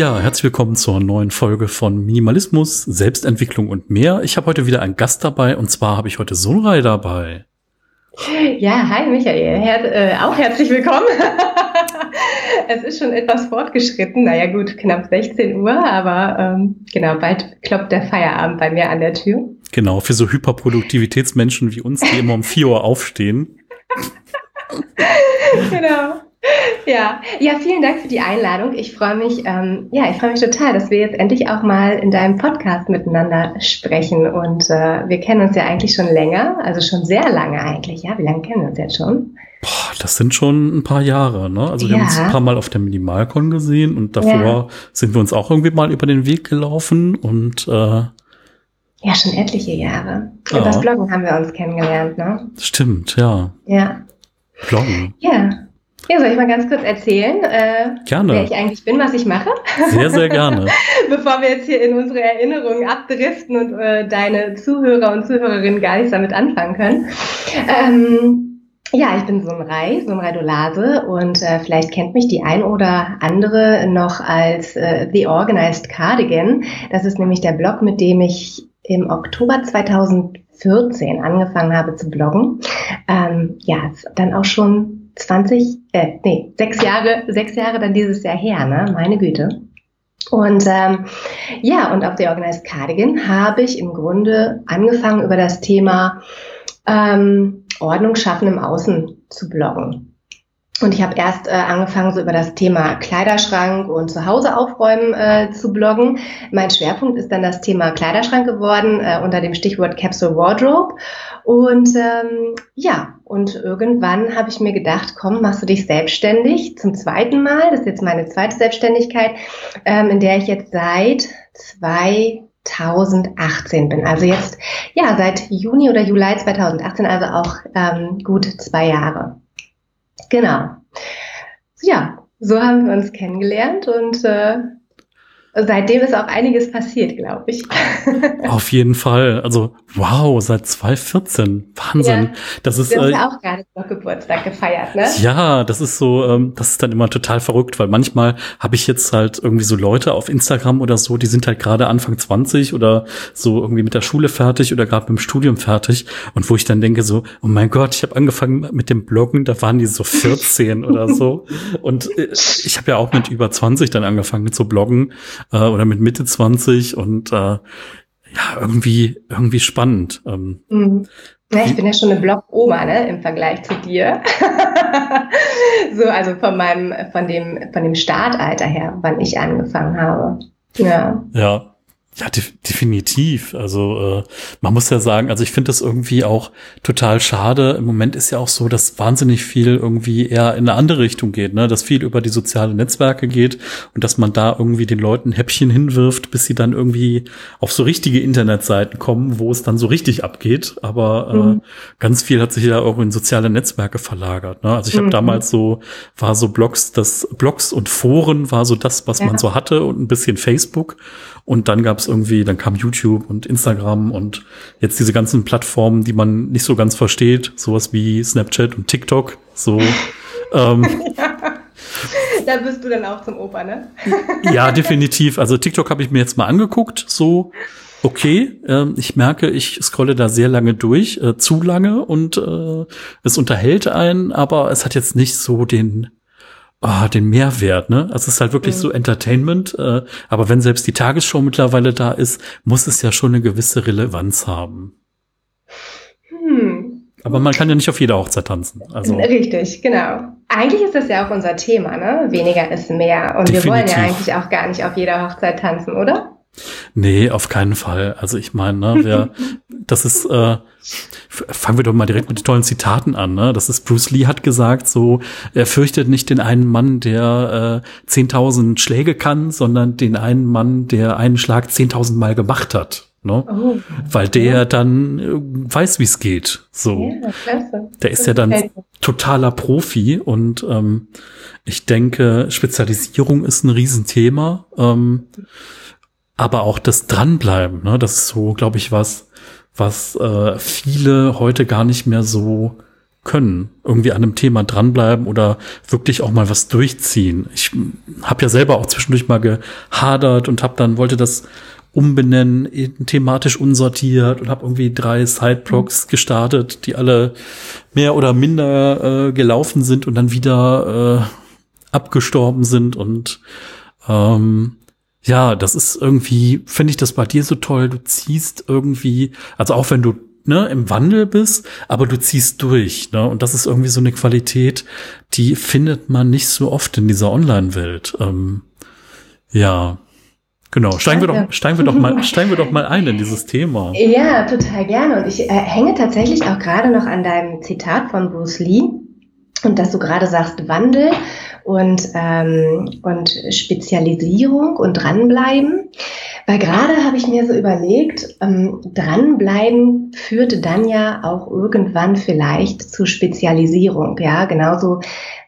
Ja, herzlich willkommen zur neuen Folge von Minimalismus, Selbstentwicklung und mehr. Ich habe heute wieder einen Gast dabei und zwar habe ich heute Sunrei dabei. Ja, hi Michael, Her äh, auch herzlich willkommen. es ist schon etwas fortgeschritten, naja gut, knapp 16 Uhr, aber ähm, genau, bald klopft der Feierabend bei mir an der Tür. Genau, für so Hyperproduktivitätsmenschen wie uns, die immer um 4 Uhr aufstehen. genau. Ja, ja, vielen Dank für die Einladung. Ich freue mich, ähm, ja, ich freue mich total, dass wir jetzt endlich auch mal in deinem Podcast miteinander sprechen. Und äh, wir kennen uns ja eigentlich schon länger, also schon sehr lange eigentlich. Ja, wie lange kennen wir uns jetzt schon? Boah, das sind schon ein paar Jahre, ne? Also wir ja. haben uns ein paar Mal auf der Minimalcon gesehen und davor ja. sind wir uns auch irgendwie mal über den Weg gelaufen und äh, ja, schon etliche Jahre. Ja. Über das Bloggen haben wir uns kennengelernt, ne? Stimmt, ja. Ja. Bloggen. Ja. Ja, soll ich mal ganz kurz erzählen, äh, gerne. wer ich eigentlich bin, was ich mache? Sehr, sehr gerne. Bevor wir jetzt hier in unsere Erinnerungen abdriften und äh, deine Zuhörer und Zuhörerinnen gar nichts damit anfangen können. Ähm, ja, ich bin Sunrei, Sunrei Dolase und äh, vielleicht kennt mich die ein oder andere noch als äh, The Organized Cardigan. Das ist nämlich der Blog, mit dem ich im Oktober 2014 angefangen habe zu bloggen. Ähm, ja, dann auch schon 20, äh, nee, sechs Jahre, sechs Jahre dann dieses Jahr her, ne? Meine Güte. Und ähm, ja, und auf der Organized Cardigan habe ich im Grunde angefangen, über das Thema ähm, Ordnung schaffen im Außen zu bloggen. Und ich habe erst äh, angefangen, so über das Thema Kleiderschrank und Zuhause aufräumen äh, zu bloggen. Mein Schwerpunkt ist dann das Thema Kleiderschrank geworden äh, unter dem Stichwort Capsule Wardrobe. Und ähm, ja, und irgendwann habe ich mir gedacht, komm, machst du dich selbstständig zum zweiten Mal. Das ist jetzt meine zweite Selbstständigkeit, ähm, in der ich jetzt seit 2018 bin. Also jetzt, ja, seit Juni oder Juli 2018, also auch ähm, gut zwei Jahre. Genau. Ja, so haben wir uns kennengelernt und äh, Seitdem ist auch einiges passiert, glaube ich. Auf jeden Fall. Also, wow, seit 2014. Wahnsinn. Ja, das ist. Du hast äh, ja auch gerade noch Geburtstag gefeiert, ne? Ja, das ist so, ähm, das ist dann immer total verrückt, weil manchmal habe ich jetzt halt irgendwie so Leute auf Instagram oder so, die sind halt gerade Anfang 20 oder so irgendwie mit der Schule fertig oder gerade mit dem Studium fertig. Und wo ich dann denke so, oh mein Gott, ich habe angefangen mit dem Bloggen, da waren die so 14 oder so. Und äh, ich habe ja auch mit über 20 dann angefangen zu bloggen äh, oder mit Mitte 20 und äh, ja, irgendwie, irgendwie spannend. Ähm, mhm. Ja, ich bin ja schon eine Blog-Oma, ne, im Vergleich zu dir. so, also von meinem, von dem, von dem Startalter her, wann ich angefangen habe. Ja. Ja, ja, de definitiv. Also äh, man muss ja sagen, also ich finde das irgendwie auch total schade. Im Moment ist ja auch so, dass wahnsinnig viel irgendwie eher in eine andere Richtung geht, ne? Dass viel über die sozialen Netzwerke geht und dass man da irgendwie den Leuten Häppchen hinwirft, bis sie dann irgendwie auf so richtige Internetseiten kommen, wo es dann so richtig abgeht. Aber äh, mhm. ganz viel hat sich ja auch in soziale Netzwerke verlagert. Ne? Also ich habe mhm. damals so, war so Blogs, das Blogs und Foren war so das, was ja. man so hatte und ein bisschen Facebook. Und dann gab es irgendwie, dann kam YouTube und Instagram und jetzt diese ganzen Plattformen, die man nicht so ganz versteht, sowas wie Snapchat und TikTok. So. ähm, Da bist du dann auch zum Opa, ne? ja, definitiv. Also TikTok habe ich mir jetzt mal angeguckt. So, okay, äh, ich merke, ich scrolle da sehr lange durch, äh, zu lange und äh, es unterhält einen, aber es hat jetzt nicht so den oh, den Mehrwert, ne? Also es ist halt wirklich mhm. so Entertainment, äh, aber wenn selbst die Tagesschau mittlerweile da ist, muss es ja schon eine gewisse Relevanz haben. Hm. Aber man kann ja nicht auf jeder Hochzeit tanzen. Also. Richtig, genau. Eigentlich ist das ja auch unser Thema, ne? Weniger ist mehr. Und Definitiv. wir wollen ja eigentlich auch gar nicht auf jeder Hochzeit tanzen, oder? Nee, auf keinen Fall. Also ich meine, ne, wer, das ist, äh, fangen wir doch mal direkt mit den tollen Zitaten an. Ne? Das ist Bruce Lee hat gesagt, so er fürchtet nicht den einen Mann, der äh, 10.000 Schläge kann, sondern den einen Mann, der einen Schlag 10.000 Mal gemacht hat. Ne? Oh, Weil der ja. dann äh, weiß, wie es geht. So, ja, der ist ja dann totaler Profi und ähm, ich denke, Spezialisierung ist ein Riesenthema. Ähm, aber auch das Dranbleiben, ne, das ist so, glaube ich, was, was äh, viele heute gar nicht mehr so können. Irgendwie an einem Thema dranbleiben oder wirklich auch mal was durchziehen. Ich habe ja selber auch zwischendurch mal gehadert und habe dann wollte das umbenennen, thematisch unsortiert und habe irgendwie drei Sideblocks mhm. gestartet, die alle mehr oder minder äh, gelaufen sind und dann wieder äh, abgestorben sind und ähm, ja, das ist irgendwie, finde ich das bei dir so toll. Du ziehst irgendwie, also auch wenn du ne, im Wandel bist, aber du ziehst durch. Ne? Und das ist irgendwie so eine Qualität, die findet man nicht so oft in dieser Online-Welt. Ähm, ja, Genau, steigen wir doch, steigen wir doch mal, steigen wir doch mal ein in dieses Thema. Ja, total gerne. Und ich äh, hänge tatsächlich auch gerade noch an deinem Zitat von Bruce Lee und dass du gerade sagst Wandel und ähm, und Spezialisierung und dranbleiben. Weil gerade habe ich mir so überlegt, ähm, dranbleiben führte dann ja auch irgendwann vielleicht zu Spezialisierung. Ja, genauso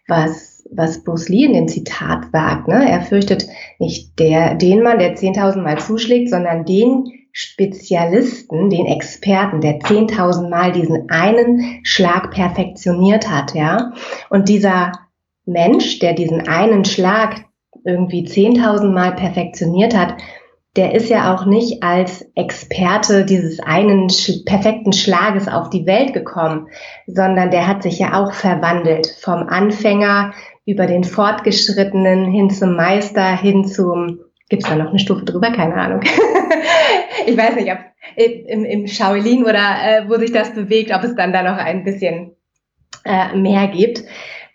was was Bruce Lee in dem Zitat sagt. Ne? Er fürchtet nicht der, den Mann, der 10.000 Mal zuschlägt, sondern den Spezialisten, den Experten, der 10.000 Mal diesen einen Schlag perfektioniert hat. Ja? Und dieser Mensch, der diesen einen Schlag irgendwie 10.000 Mal perfektioniert hat, der ist ja auch nicht als Experte dieses einen sch perfekten Schlages auf die Welt gekommen, sondern der hat sich ja auch verwandelt vom Anfänger über den Fortgeschrittenen hin zum Meister, hin zum, gibt's da noch eine Stufe drüber? Keine Ahnung. ich weiß nicht, ob im, im Shaolin oder äh, wo sich das bewegt, ob es dann da noch ein bisschen äh, mehr gibt.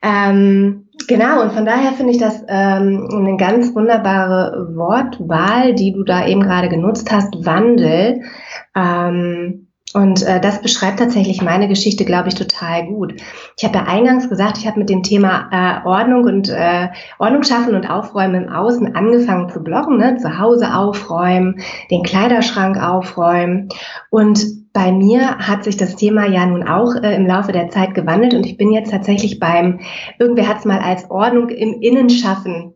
Ähm, genau, und von daher finde ich das ähm, eine ganz wunderbare Wortwahl, die du da eben gerade genutzt hast, Wandel. Ähm, und äh, das beschreibt tatsächlich meine Geschichte, glaube ich, total gut. Ich habe ja eingangs gesagt, ich habe mit dem Thema äh, Ordnung und äh, Ordnung schaffen und Aufräumen im Außen angefangen zu bloggen, ne? zu Hause aufräumen, den Kleiderschrank aufräumen. Und bei mir hat sich das Thema ja nun auch äh, im Laufe der Zeit gewandelt und ich bin jetzt tatsächlich beim, irgendwer hat es mal als Ordnung im Innenschaffen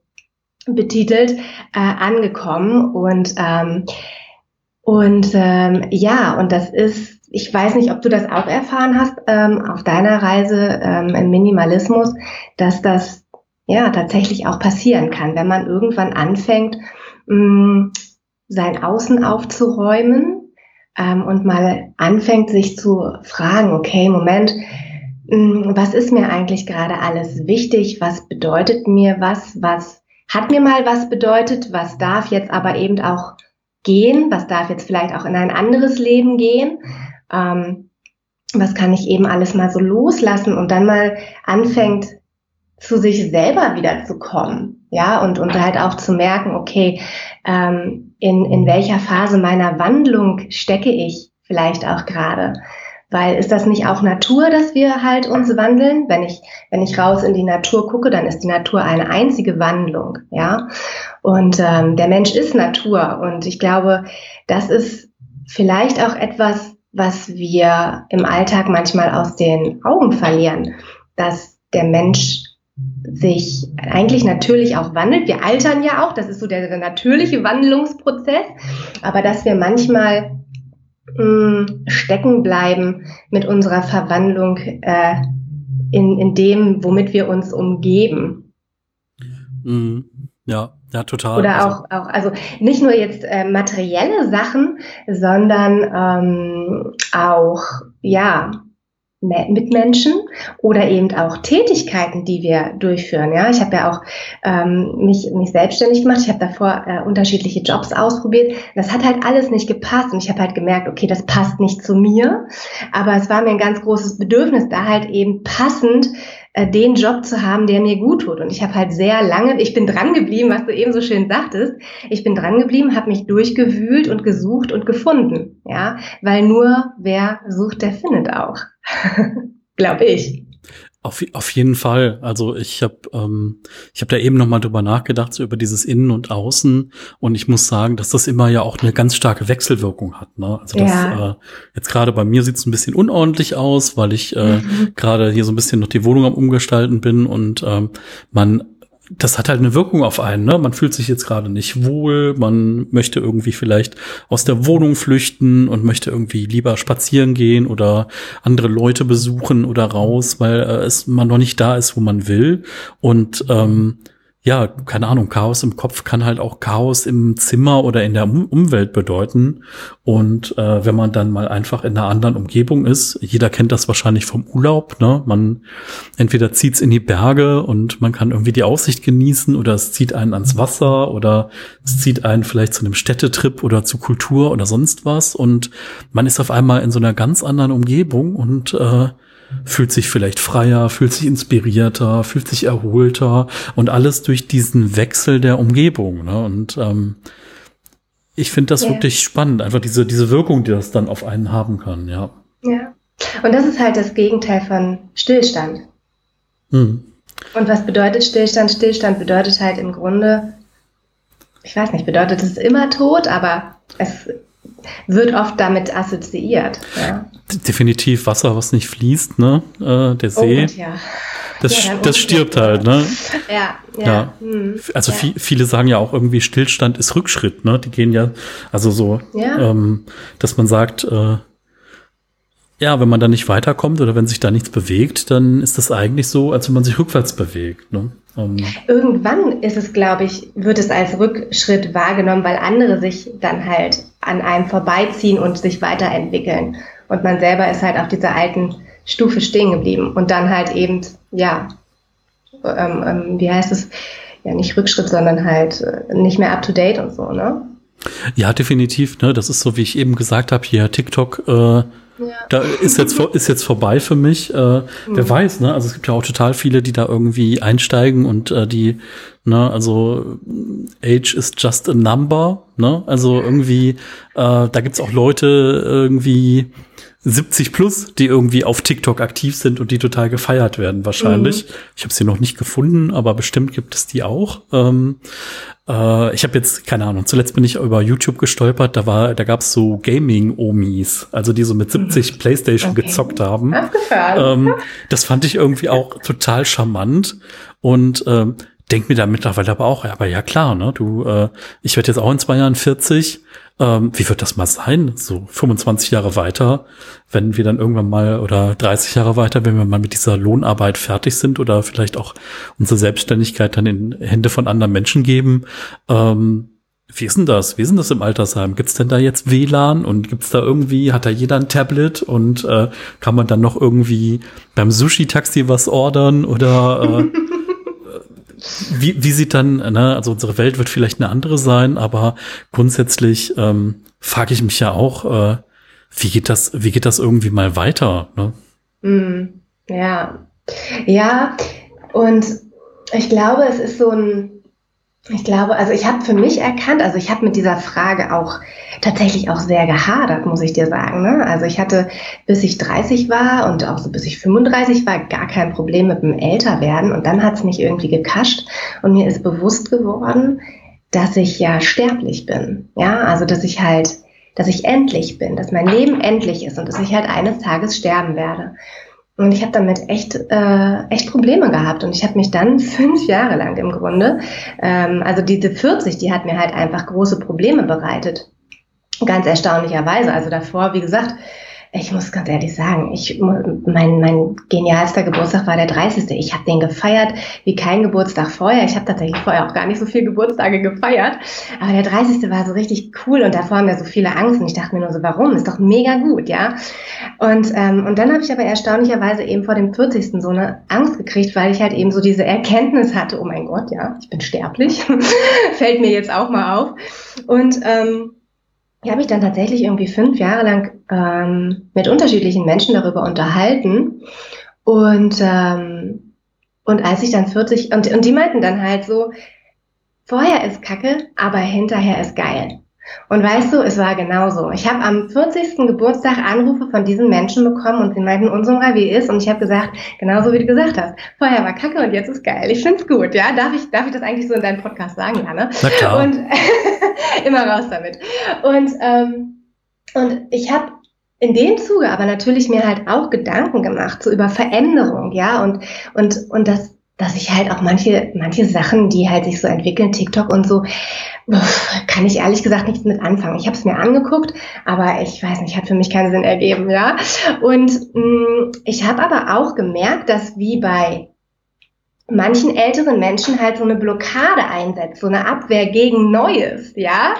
betitelt, äh, angekommen. Und ähm, und ähm, ja, und das ist, ich weiß nicht, ob du das auch erfahren hast ähm, auf deiner Reise ähm, im Minimalismus, dass das ja tatsächlich auch passieren kann, wenn man irgendwann anfängt, mh, mm, sein Außen aufzuräumen ähm, und mal anfängt, sich zu fragen, okay, Moment, mh, mm, was ist mir eigentlich gerade alles wichtig? Was bedeutet mir was? Was hat mir mal was bedeutet? Was darf jetzt aber eben auch gehen, was darf jetzt vielleicht auch in ein anderes Leben gehen, ähm, was kann ich eben alles mal so loslassen und dann mal anfängt zu sich selber wieder zu kommen, ja, und, und halt auch zu merken, okay, ähm, in, in welcher Phase meiner Wandlung stecke ich vielleicht auch gerade. Weil ist das nicht auch Natur, dass wir halt uns wandeln? Wenn ich, wenn ich raus in die Natur gucke, dann ist die Natur eine einzige Wandlung, ja. Und ähm, der Mensch ist Natur. Und ich glaube, das ist vielleicht auch etwas, was wir im Alltag manchmal aus den Augen verlieren, dass der Mensch sich eigentlich natürlich auch wandelt. Wir altern ja auch, das ist so der, der natürliche Wandlungsprozess, aber dass wir manchmal stecken bleiben mit unserer Verwandlung äh, in, in dem, womit wir uns umgeben. Mhm. Ja, ja, total. Oder also. auch, auch, also nicht nur jetzt äh, materielle Sachen, sondern ähm, auch, ja, Mitmenschen oder eben auch Tätigkeiten, die wir durchführen. Ja, ich habe ja auch ähm, mich, mich selbstständig gemacht. Ich habe davor äh, unterschiedliche Jobs ausprobiert. Das hat halt alles nicht gepasst und ich habe halt gemerkt, okay, das passt nicht zu mir. Aber es war mir ein ganz großes Bedürfnis, da halt eben passend äh, den Job zu haben, der mir gut tut. Und ich habe halt sehr lange, ich bin dran geblieben, was du eben so schön sagtest. Ich bin dran geblieben, habe mich durchgewühlt und gesucht und gefunden. Ja, weil nur wer sucht, der findet auch. Glaube ich. Auf, auf jeden Fall. Also ich habe ähm, ich habe da eben noch mal drüber nachgedacht so über dieses Innen und Außen und ich muss sagen, dass das immer ja auch eine ganz starke Wechselwirkung hat. Ne? Also das, ja. äh, jetzt gerade bei mir sieht es ein bisschen unordentlich aus, weil ich äh, mhm. gerade hier so ein bisschen noch die Wohnung am umgestalten bin und ähm, man das hat halt eine Wirkung auf einen. Ne? Man fühlt sich jetzt gerade nicht wohl, man möchte irgendwie vielleicht aus der Wohnung flüchten und möchte irgendwie lieber spazieren gehen oder andere Leute besuchen oder raus, weil äh, es man noch nicht da ist, wo man will. Und ähm, ja, keine Ahnung, Chaos im Kopf kann halt auch Chaos im Zimmer oder in der um Umwelt bedeuten. Und äh, wenn man dann mal einfach in einer anderen Umgebung ist, jeder kennt das wahrscheinlich vom Urlaub, ne? Man entweder zieht's in die Berge und man kann irgendwie die Aussicht genießen oder es zieht einen ans Wasser oder es zieht einen vielleicht zu einem Städtetrip oder zu Kultur oder sonst was. Und man ist auf einmal in so einer ganz anderen Umgebung und äh, fühlt sich vielleicht freier, fühlt sich inspirierter, fühlt sich erholter und alles durch diesen Wechsel der Umgebung. Ne? Und ähm, ich finde das yeah. wirklich spannend, einfach diese, diese Wirkung, die das dann auf einen haben kann, ja. Ja. Und das ist halt das Gegenteil von Stillstand. Hm. Und was bedeutet Stillstand? Stillstand bedeutet halt im Grunde, ich weiß nicht, bedeutet es immer tot, aber es wird oft damit assoziiert. Ja. Definitiv Wasser, was nicht fließt, ne? Äh, der See. Oh, ja. Das, ja, das stirbt halt, ne? Ja, ja. Hm, also. Viel, viele sagen ja auch irgendwie, Stillstand ist Rückschritt, ne? Die gehen ja, also so, ähm, dass man sagt, äh, ja, wenn man da nicht weiterkommt oder wenn sich da nichts bewegt, dann ist das eigentlich so, als wenn man sich rückwärts bewegt. Ne? Ähm, Irgendwann ist es, glaube ich, wird es als Rückschritt wahrgenommen, weil andere sich dann halt an einem vorbeiziehen und sich weiterentwickeln. Und man selber ist halt auf dieser alten Stufe stehen geblieben und dann halt eben, ja, ähm, ähm, wie heißt es, ja nicht Rückschritt, sondern halt äh, nicht mehr up to date und so, ne? Ja, definitiv. Ne? Das ist so, wie ich eben gesagt habe, hier TikTok äh, da ist jetzt, ist jetzt vorbei für mich. Äh, mhm. Wer weiß, ne? Also es gibt ja auch total viele, die da irgendwie einsteigen und äh, die, ne, also Age is just a number, ne? Also irgendwie, äh, da gibt's auch Leute irgendwie 70 plus, die irgendwie auf TikTok aktiv sind und die total gefeiert werden wahrscheinlich. Mhm. Ich habe sie noch nicht gefunden, aber bestimmt gibt es die auch. Ähm, äh, ich habe jetzt, keine Ahnung, zuletzt bin ich über YouTube gestolpert, da war, da gab's so Gaming-Omis, also die so mit 70 mhm. Playstation okay. gezockt haben. Ähm, das fand ich irgendwie auch total charmant und ähm, denk mir da mittlerweile aber auch, aber ja klar, ne, du, äh, ich werde jetzt auch in zwei Jahren 40. Ähm, wie wird das mal sein? So 25 Jahre weiter, wenn wir dann irgendwann mal oder 30 Jahre weiter, wenn wir mal mit dieser Lohnarbeit fertig sind oder vielleicht auch unsere Selbstständigkeit dann in Hände von anderen Menschen geben. Ähm, wie ist denn das? Wie ist denn das im Altersheim? Gibt's denn da jetzt WLAN und gibt's da irgendwie, hat da jeder ein Tablet und äh, kann man dann noch irgendwie beim Sushi-Taxi was ordern oder äh, wie, wie sieht dann, ne, also unsere Welt wird vielleicht eine andere sein, aber grundsätzlich ähm, frage ich mich ja auch, äh, wie geht das, wie geht das irgendwie mal weiter? Ne? Mm, ja, ja, und ich glaube, es ist so ein ich glaube, also ich habe für mich erkannt, also ich habe mit dieser Frage auch tatsächlich auch sehr gehadert, muss ich dir sagen. Ne? Also ich hatte, bis ich 30 war und auch so bis ich 35 war, gar kein Problem mit dem Älterwerden. Und dann hat es mich irgendwie gekascht und mir ist bewusst geworden, dass ich ja sterblich bin. Ja, also dass ich halt, dass ich endlich bin, dass mein Leben endlich ist und dass ich halt eines Tages sterben werde. Und ich habe damit echt, äh, echt Probleme gehabt. Und ich habe mich dann fünf Jahre lang im Grunde, ähm, also diese 40, die hat mir halt einfach große Probleme bereitet. Ganz erstaunlicherweise. Also davor, wie gesagt, ich muss ganz ehrlich sagen, ich, mein, mein genialster Geburtstag war der 30. Ich habe den gefeiert wie kein Geburtstag vorher. Ich habe tatsächlich vorher auch gar nicht so viele Geburtstage gefeiert. Aber der 30. war so richtig cool und davor haben wir so viele Angst. Und ich dachte mir nur so, warum? Ist doch mega gut, ja. Und, ähm, und dann habe ich aber erstaunlicherweise eben vor dem 40. so eine Angst gekriegt, weil ich halt eben so diese Erkenntnis hatte, oh mein Gott, ja, ich bin sterblich. Fällt mir jetzt auch mal auf. Und ähm, ich habe mich dann tatsächlich irgendwie fünf Jahre lang ähm, mit unterschiedlichen Menschen darüber unterhalten. Und, ähm, und als ich dann 40, und, und die meinten dann halt so, vorher ist Kacke, aber hinterher ist geil. Und weißt du, es war genauso. Ich habe am 40. Geburtstag Anrufe von diesen Menschen bekommen und sie meinten, Unsumra, wie ist? Und ich habe gesagt, genauso wie du gesagt hast. Vorher war Kacke und jetzt ist geil. Ich find's gut, ja. Darf ich, darf ich das eigentlich so in deinem Podcast sagen, Janne? Na klar. Und immer raus damit. Und, ähm, und ich habe in dem Zuge aber natürlich mir halt auch Gedanken gemacht, so über Veränderung, ja, und, und, und das, dass ich halt auch manche, manche Sachen, die halt sich so entwickeln, TikTok und so, kann ich ehrlich gesagt nichts mit anfangen. Ich habe es mir angeguckt, aber ich weiß nicht, hat für mich keinen Sinn ergeben, ja. Und mh, mm, ich habe aber auch gemerkt, dass wie bei manchen älteren Menschen halt so eine Blockade einsetzt, so eine Abwehr gegen Neues, ja.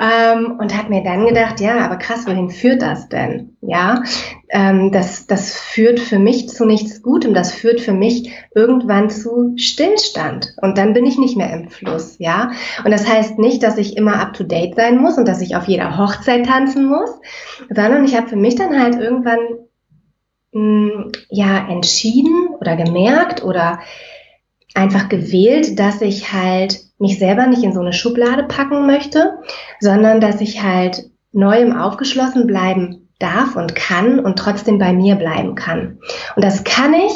Ähm, und hat mir dann gedacht, ja, aber krass, wohin führt das denn? Ja, ähm, das, das führt für mich zu nichts Gutem, das führt für mich irgendwann zu Stillstand. Und dann bin ich nicht mehr im Fluss, ja. Und das heißt nicht, dass ich immer up to date sein muss und dass ich auf jeder Hochzeit tanzen muss, sondern ich habe für mich dann halt irgendwann mh, mm, ja entschieden oder gemerkt oder einfach gewählt, dass ich halt mich selber nicht in so eine Schublade packen möchte, sondern dass ich halt neuem aufgeschlossen bleiben darf und kann und trotzdem bei mir bleiben kann. Und das kann ich,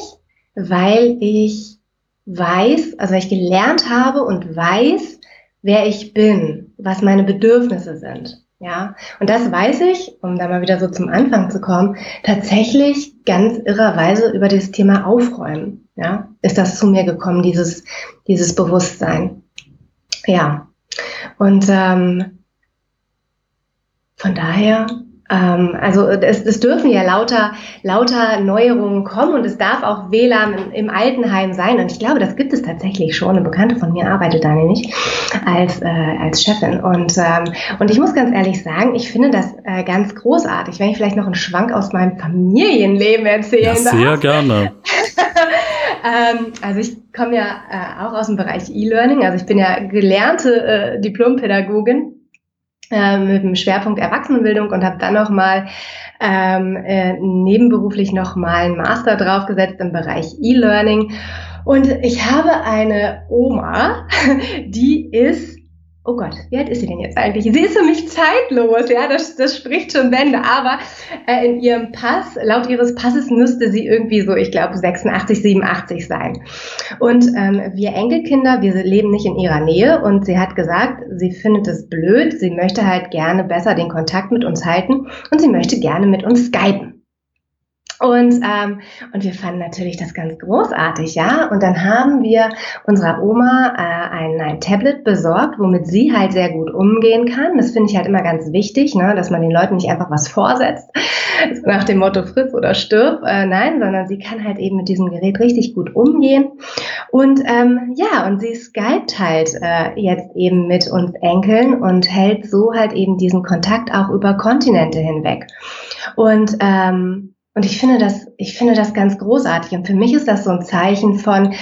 weil ich weiß, also weil ich gelernt habe und weiß, wer ich bin, was meine Bedürfnisse sind. Ja, und das weiß ich, um da mal wieder so zum Anfang zu kommen, tatsächlich ganz irrerweise über das Thema Aufräumen. Ja, ist das zu mir gekommen, dieses, dieses Bewusstsein. Ja, und ähm, von daher ähm, also es, es dürfen ja lauter, lauter Neuerungen kommen und es darf auch WLAN im, im Altenheim sein. Und ich glaube, das gibt es tatsächlich schon. Eine Bekannte von mir arbeitet da nämlich als, äh, als Chefin. Und, ähm, und ich muss ganz ehrlich sagen, ich finde das äh, ganz großartig. Wenn ich vielleicht noch einen Schwank aus meinem Familienleben erzählen ja, sehr darf. gerne. Ähm, also ich komme ja äh, auch aus dem Bereich E-Learning. Also ich bin ja gelernte äh, Diplompädagogin äh, mit dem Schwerpunkt Erwachsenenbildung und habe dann nochmal ähm, äh, nebenberuflich nochmal einen Master draufgesetzt im Bereich E-Learning. Und ich habe eine Oma, die ist oh Gott, wie alt ist sie denn jetzt eigentlich? Sie ist für mich zeitlos, ja, das, das spricht schon Bände, aber äh, in ihrem Pass, laut ihres Passes müsste sie irgendwie so, ich glaube, 86, 87 sein. Und ähm, wir Enkelkinder, wir leben nicht in ihrer Nähe und sie hat gesagt, sie findet es blöd, sie möchte halt gerne besser den Kontakt mit uns halten und sie möchte gerne mit uns skypen. Und, ähm, und wir fanden natürlich das ganz großartig, ja. Und dann haben wir unserer Oma äh, ein, ein Tablet besorgt, womit sie halt sehr gut umgehen kann. Das finde ich halt immer ganz wichtig, ne, dass man den Leuten nicht einfach was vorsetzt, nach dem Motto friss oder stirb. Äh, nein, sondern sie kann halt eben mit diesem Gerät richtig gut umgehen. Und ähm, ja, und sie skypt halt äh, jetzt eben mit uns Enkeln und hält so halt eben diesen Kontakt auch über Kontinente hinweg. Und ähm, und ich finde das, ich finde das ganz großartig. Und für mich ist das so ein Zeichen von,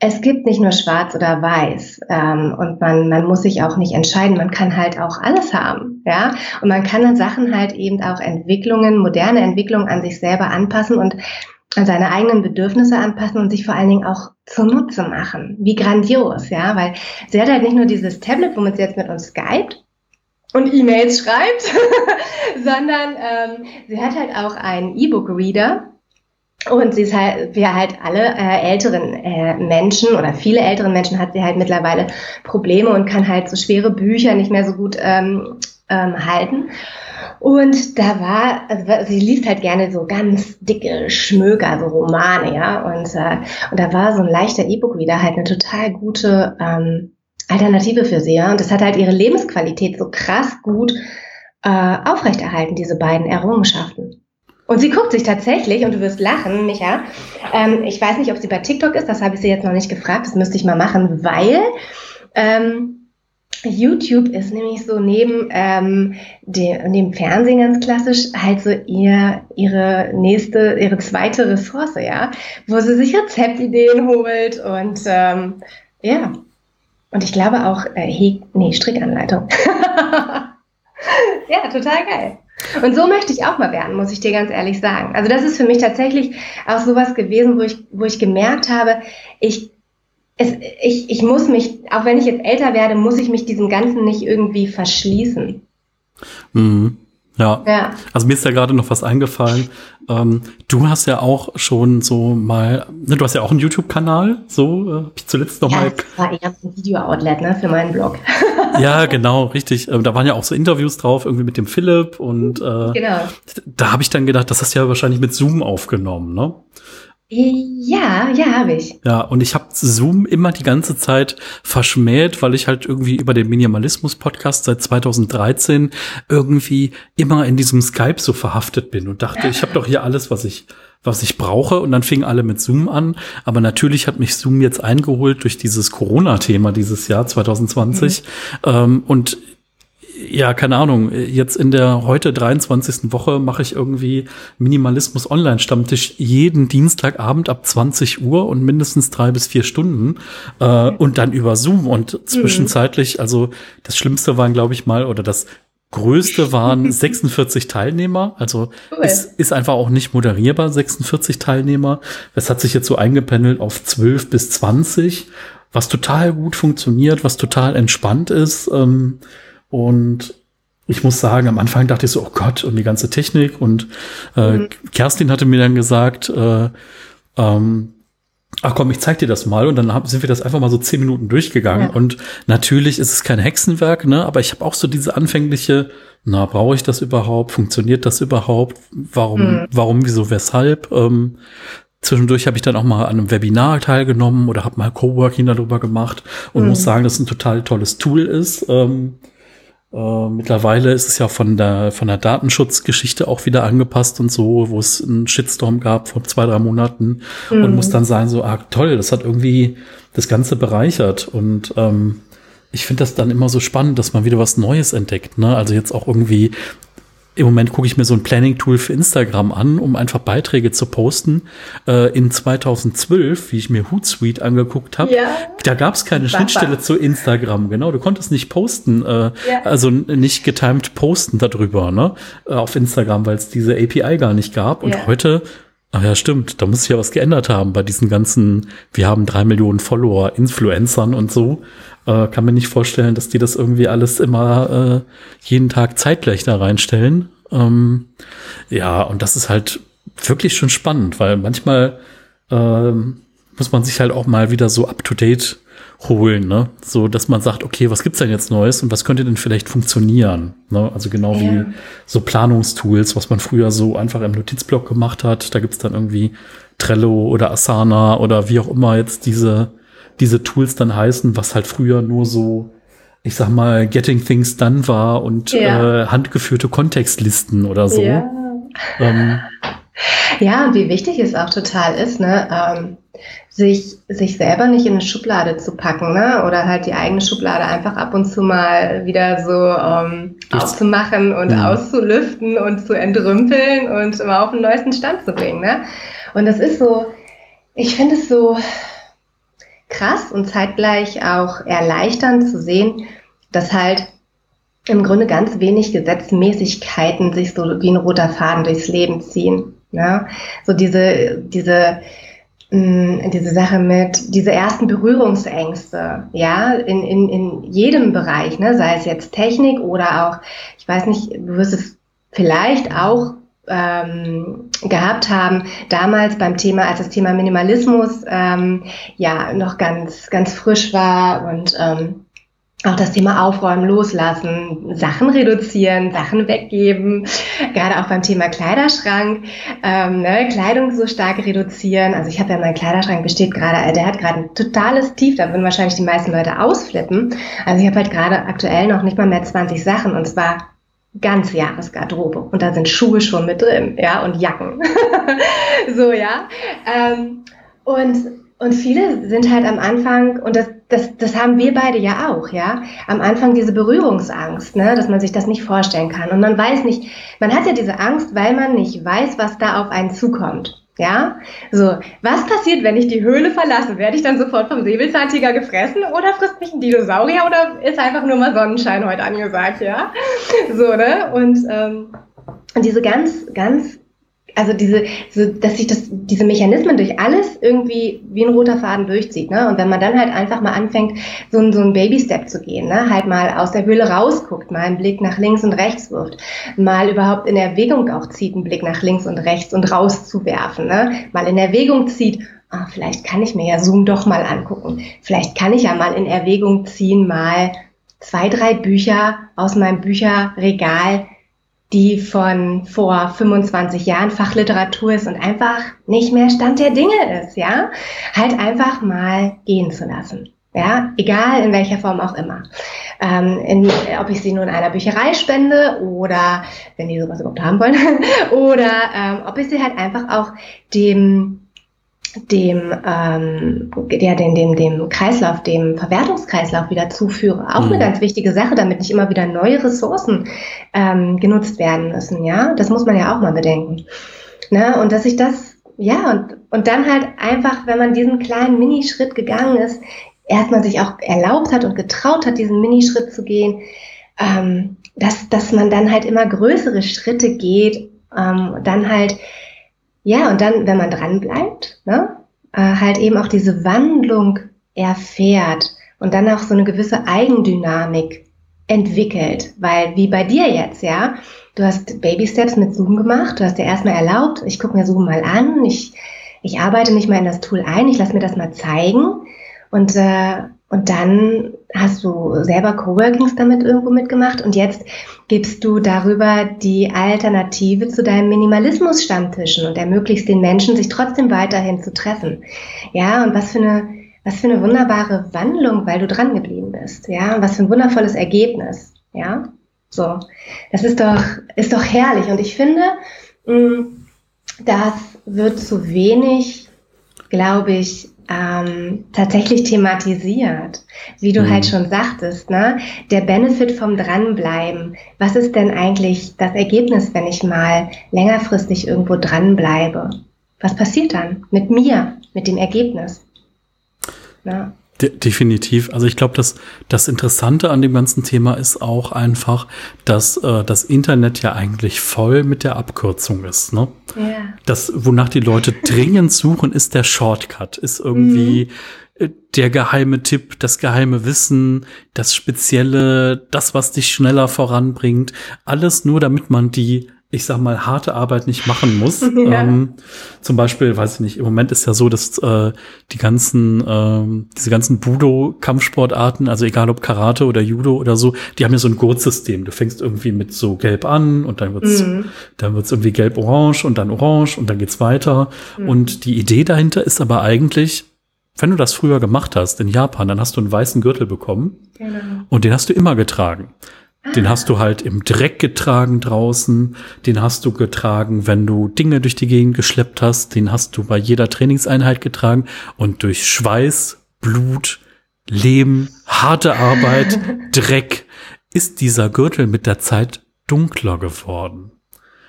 es gibt nicht nur schwarz oder weiß ähm, und man, man muss sich auch nicht entscheiden, man kann halt auch alles haben, ja, und man kann dann Sachen halt eben auch Entwicklungen, moderne Entwicklungen an sich selber anpassen und an seine eigenen Bedürfnisse anpassen und sich vor allen Dingen auch zunutze machen. Wie grandios, ja, weil sie hat halt nicht nur dieses Tablet, womit sie jetzt mit uns skypt, und E-Mails schreibt, sondern ähm, sie hat halt auch einen E-Book-Reader. Und sie ist halt, wie halt alle äh, älteren äh, Menschen oder viele älteren Menschen hat sie halt mittlerweile Probleme und kann halt so schwere Bücher nicht mehr so gut ähm, ähm, halten. Und da war, also sie liest halt gerne so ganz dicke Schmöker, so Romane, ja. Und, äh, und da war so ein leichter E-Book-Reader halt eine total gute ähm, Alternative für sie. Ja? Und das hat halt ihre Lebensqualität so krass gut äh, aufrechterhalten, diese beiden Errungenschaften. Und sie guckt sich tatsächlich, und du wirst lachen, Micha, ähm, ich weiß nicht, ob sie bei TikTok ist, das habe ich sie jetzt noch nicht gefragt, das müsste ich mal machen, weil ähm, YouTube ist nämlich so neben ähm, dem, dem Fernsehen ganz klassisch halt so ihr, ihre nächste, ihre zweite Ressource, ja, wo sie sich Rezeptideen holt und ähm, ja, und ich glaube auch, äh, He nee, Strickanleitung. ja, total geil. Und so möchte ich auch mal werden, muss ich dir ganz ehrlich sagen. Also das ist für mich tatsächlich auch sowas gewesen, wo ich, wo ich gemerkt habe, ich, es, ich, ich muss mich, auch wenn ich jetzt älter werde, muss ich mich diesem Ganzen nicht irgendwie verschließen. Mhm. Ja. ja. Also mir ist ja gerade noch was eingefallen. Ähm, du hast ja auch schon so mal, ne, du hast ja auch einen YouTube-Kanal, so äh, ich zuletzt noch ja, mal. Das war eher ein Video-Outlet, ne, für meinen Blog. ja, genau, richtig. Ähm, da waren ja auch so Interviews drauf, irgendwie mit dem Philipp und äh, genau. da habe ich dann gedacht, das hast du ja wahrscheinlich mit Zoom aufgenommen, ne? Ja, ja, habe ich. Ja, und ich habe Zoom immer die ganze Zeit verschmäht, weil ich halt irgendwie über den Minimalismus-Podcast seit 2013 irgendwie immer in diesem Skype so verhaftet bin und dachte, ich habe doch hier alles, was ich was ich brauche. Und dann fingen alle mit Zoom an. Aber natürlich hat mich Zoom jetzt eingeholt durch dieses Corona-Thema dieses Jahr 2020. Mhm. Ähm, und ja, keine Ahnung, jetzt in der heute 23. Woche mache ich irgendwie Minimalismus Online-Stammtisch jeden Dienstagabend ab 20 Uhr und mindestens drei bis vier Stunden äh, und dann über Zoom und zwischenzeitlich, also das Schlimmste waren, glaube ich mal, oder das Größte waren 46 Teilnehmer, also cool. es ist einfach auch nicht moderierbar, 46 Teilnehmer. Es hat sich jetzt so eingependelt auf 12 bis 20, was total gut funktioniert, was total entspannt ist. Ähm, und ich muss sagen, am Anfang dachte ich so, oh Gott, und die ganze Technik. Und äh, mhm. Kerstin hatte mir dann gesagt, äh, ähm, ach komm, ich zeig dir das mal. Und dann sind wir das einfach mal so zehn Minuten durchgegangen. Ja. Und natürlich ist es kein Hexenwerk, ne? Aber ich habe auch so diese anfängliche, na, brauche ich das überhaupt? Funktioniert das überhaupt? Warum, mhm. warum, wieso, weshalb? Ähm, Zwischendurch habe ich dann auch mal an einem Webinar teilgenommen oder habe mal Coworking darüber gemacht und mhm. muss sagen, dass es ein total tolles Tool ist. Ähm, äh, mittlerweile ist es ja von der, von der Datenschutzgeschichte auch wieder angepasst und so, wo es einen Shitstorm gab vor zwei, drei Monaten mhm. und muss dann sagen, so, ah, toll, das hat irgendwie das Ganze bereichert und ähm, ich finde das dann immer so spannend, dass man wieder was Neues entdeckt. Ne? Also jetzt auch irgendwie im Moment gucke ich mir so ein Planning-Tool für Instagram an, um einfach Beiträge zu posten. Äh, in 2012, wie ich mir Hootsuite angeguckt habe, ja. da gab es keine Schnittstelle zu Instagram. Genau, du konntest nicht posten, äh, ja. also nicht getimed posten darüber, ne, äh, auf Instagram, weil es diese API gar nicht gab. Und ja. heute Ach ja, stimmt. Da muss sich ja was geändert haben bei diesen ganzen, wir haben drei Millionen Follower, Influencern und so. Äh, kann mir nicht vorstellen, dass die das irgendwie alles immer äh, jeden Tag zeitgleich da reinstellen. Ähm, ja, und das ist halt wirklich schon spannend, weil manchmal äh, muss man sich halt auch mal wieder so up to date holen, ne? So, dass man sagt, okay, was gibt's denn jetzt Neues und was könnte denn vielleicht funktionieren? Ne? Also genau ja. wie so Planungstools, was man früher so einfach im Notizblock gemacht hat. Da gibt's dann irgendwie Trello oder Asana oder wie auch immer jetzt diese, diese Tools dann heißen, was halt früher nur so, ich sag mal, Getting Things Done war und ja. äh, handgeführte Kontextlisten oder so. Ja. Ähm, ja, und wie wichtig es auch total ist, ne? Ähm, sich, sich selber nicht in eine Schublade zu packen, ne? Oder halt die eigene Schublade einfach ab und zu mal wieder so ähm, aufzumachen und ja. auszulüften und zu entrümpeln und immer auf den neuesten Stand zu bringen, ne? Und das ist so, ich finde es so krass und zeitgleich auch erleichternd zu sehen, dass halt im Grunde ganz wenig Gesetzmäßigkeiten sich so wie ein roter Faden durchs Leben ziehen. Ja? So diese, diese, mm, diese Sache mit, diese ersten Berührungsängste, ja, in, in, in jedem Bereich, ne? sei es jetzt Technik oder auch, ich weiß nicht, du wirst es vielleicht auch ähm, gehabt haben, damals beim Thema, als das Thema Minimalismus ähm, ja noch ganz, ganz frisch war und ähm, auch das Thema Aufräumen, Loslassen, Sachen reduzieren, Sachen weggeben, gerade auch beim Thema Kleiderschrank, ähm, ne, Kleidung so stark reduzieren. Also ich habe ja mein Kleiderschrank besteht gerade, der hat gerade ein totales Tief, da würden wahrscheinlich die meisten Leute ausflippen. Also ich habe halt gerade aktuell noch nicht mal mehr 20 Sachen und zwar ganze Jahresgarderobe und da sind Schuhe schon mit drin, ja und Jacken, so ja. Ähm, und und viele sind halt am Anfang, und das, das, das haben wir beide ja auch, ja, am Anfang diese Berührungsangst, ne, dass man sich das nicht vorstellen kann. Und man weiß nicht, man hat ja diese Angst, weil man nicht weiß, was da auf einen zukommt. Ja, so, was passiert, wenn ich die Höhle verlasse? Werde ich dann sofort vom Säbelzahntiger gefressen oder frisst mich ein Dinosaurier oder ist einfach nur mal Sonnenschein heute angesagt, ja? So, ne? Und ähm, diese ganz, ganz also diese, so, dass sich das, diese Mechanismen durch alles irgendwie wie ein roter Faden durchzieht, ne? Und wenn man dann halt einfach mal anfängt, so, ein so ein Baby-Step zu gehen, ne? Halt mal aus der Höhle rausguckt, mal einen Blick nach links und rechts wirft, mal überhaupt in Erwägung auch zieht, einen Blick nach links und rechts und rauszuwerfen, ne? Mal in Erwägung zieht, ah, vielleicht kann ich mir ja Zoom doch mal angucken. Vielleicht kann ich ja mal in Erwägung ziehen, mal zwei, drei Bücher aus meinem Bücherregal die von vor 25 Jahren Fachliteratur ist und einfach nicht mehr Stand der Dinge ist, ja, halt einfach mal gehen zu lassen. Ja, egal in welcher Form auch immer. Ähm, in, ob ich sie nur in einer Bücherei spende oder, wenn die sowas überhaupt haben wollen, oder ähm, ob ich sie halt einfach auch dem dem, ähm, ja, dem, dem, dem Kreislauf, dem Verwertungskreislauf wieder zuführe. Auch mhm. eine ganz wichtige Sache, damit nicht immer wieder neue Ressourcen ähm, genutzt werden müssen. Ja, das muss man ja auch mal bedenken. Ne? Und dass ich das, ja, und, und dann halt einfach, wenn man diesen kleinen Minischritt gegangen ist, erstmal sich auch erlaubt hat und getraut hat, diesen Minischritt zu gehen, ähm, dass, dass man dann halt immer größere Schritte geht, ähm, dann halt ja, und dann, wenn man dran bleibt, ne, äh, halt eben auch diese Wandlung erfährt und dann auch so eine gewisse Eigendynamik entwickelt. Weil wie bei dir jetzt, ja, du hast Baby Steps mit Zoom gemacht, du hast dir erstmal erlaubt, ich gucke mir Zoom mal an, ich, ich arbeite mich mal in das Tool ein, ich lasse mir das mal zeigen und äh, und dann hast du selber Coworkings damit irgendwo mitgemacht und jetzt gibst du darüber die Alternative zu deinem Minimalismus-Stammtischen und ermöglichst den Menschen, sich trotzdem weiterhin zu treffen. Ja, und was für eine, was für eine wunderbare Wandlung, weil du dran geblieben bist. Ja, und was für ein wundervolles Ergebnis. Ja, so. Das ist doch, ist doch herrlich. Und ich finde, mm, das wird zu wenig, glaube ich, ähm, tatsächlich thematisiert. Wie du halt mhm. halt schon sagtest, ne? der Benefit vom Dranbleiben. Was ist denn eigentlich das Ergebnis, wenn ich mal längerfristig irgendwo dranbleibe? Was passiert dann mit mir, mit dem Ergebnis? Ja. De definitiv. Also ich glaube, dass das Interessante an dem ganzen Thema ist auch einfach, dass äh, das Internet ja eigentlich voll mit der Abkürzung ist. Ne? Ja. Das, wonach die Leute dringend suchen, ist der Shortcut, ist irgendwie mhm. der geheime Tipp, das geheime Wissen, das Spezielle, das, was dich schneller voranbringt. Alles nur, damit man die ich sag mal, harte Arbeit nicht machen muss. Ja. Ähm, zum Beispiel, weiß ich nicht, im Moment ist ja so, dass äh, die ganzen, ähm, diese ganzen Budo-Kampfsportarten, also egal ob Karate oder Judo oder so, die haben ja so ein Gurtsystem. Du fängst irgendwie mit so gelb an und dann wird's, mhm. dann wird's irgendwie gelb-orange und dann orange und dann geht's weiter. Mhm. Und die Idee dahinter ist aber eigentlich, wenn du das früher gemacht hast in Japan, dann hast du einen weißen Gürtel bekommen genau. und den hast du immer getragen. Den hast du halt im Dreck getragen draußen. Den hast du getragen, wenn du Dinge durch die Gegend geschleppt hast. Den hast du bei jeder Trainingseinheit getragen. Und durch Schweiß, Blut, Leben, harte Arbeit, Dreck ist dieser Gürtel mit der Zeit dunkler geworden.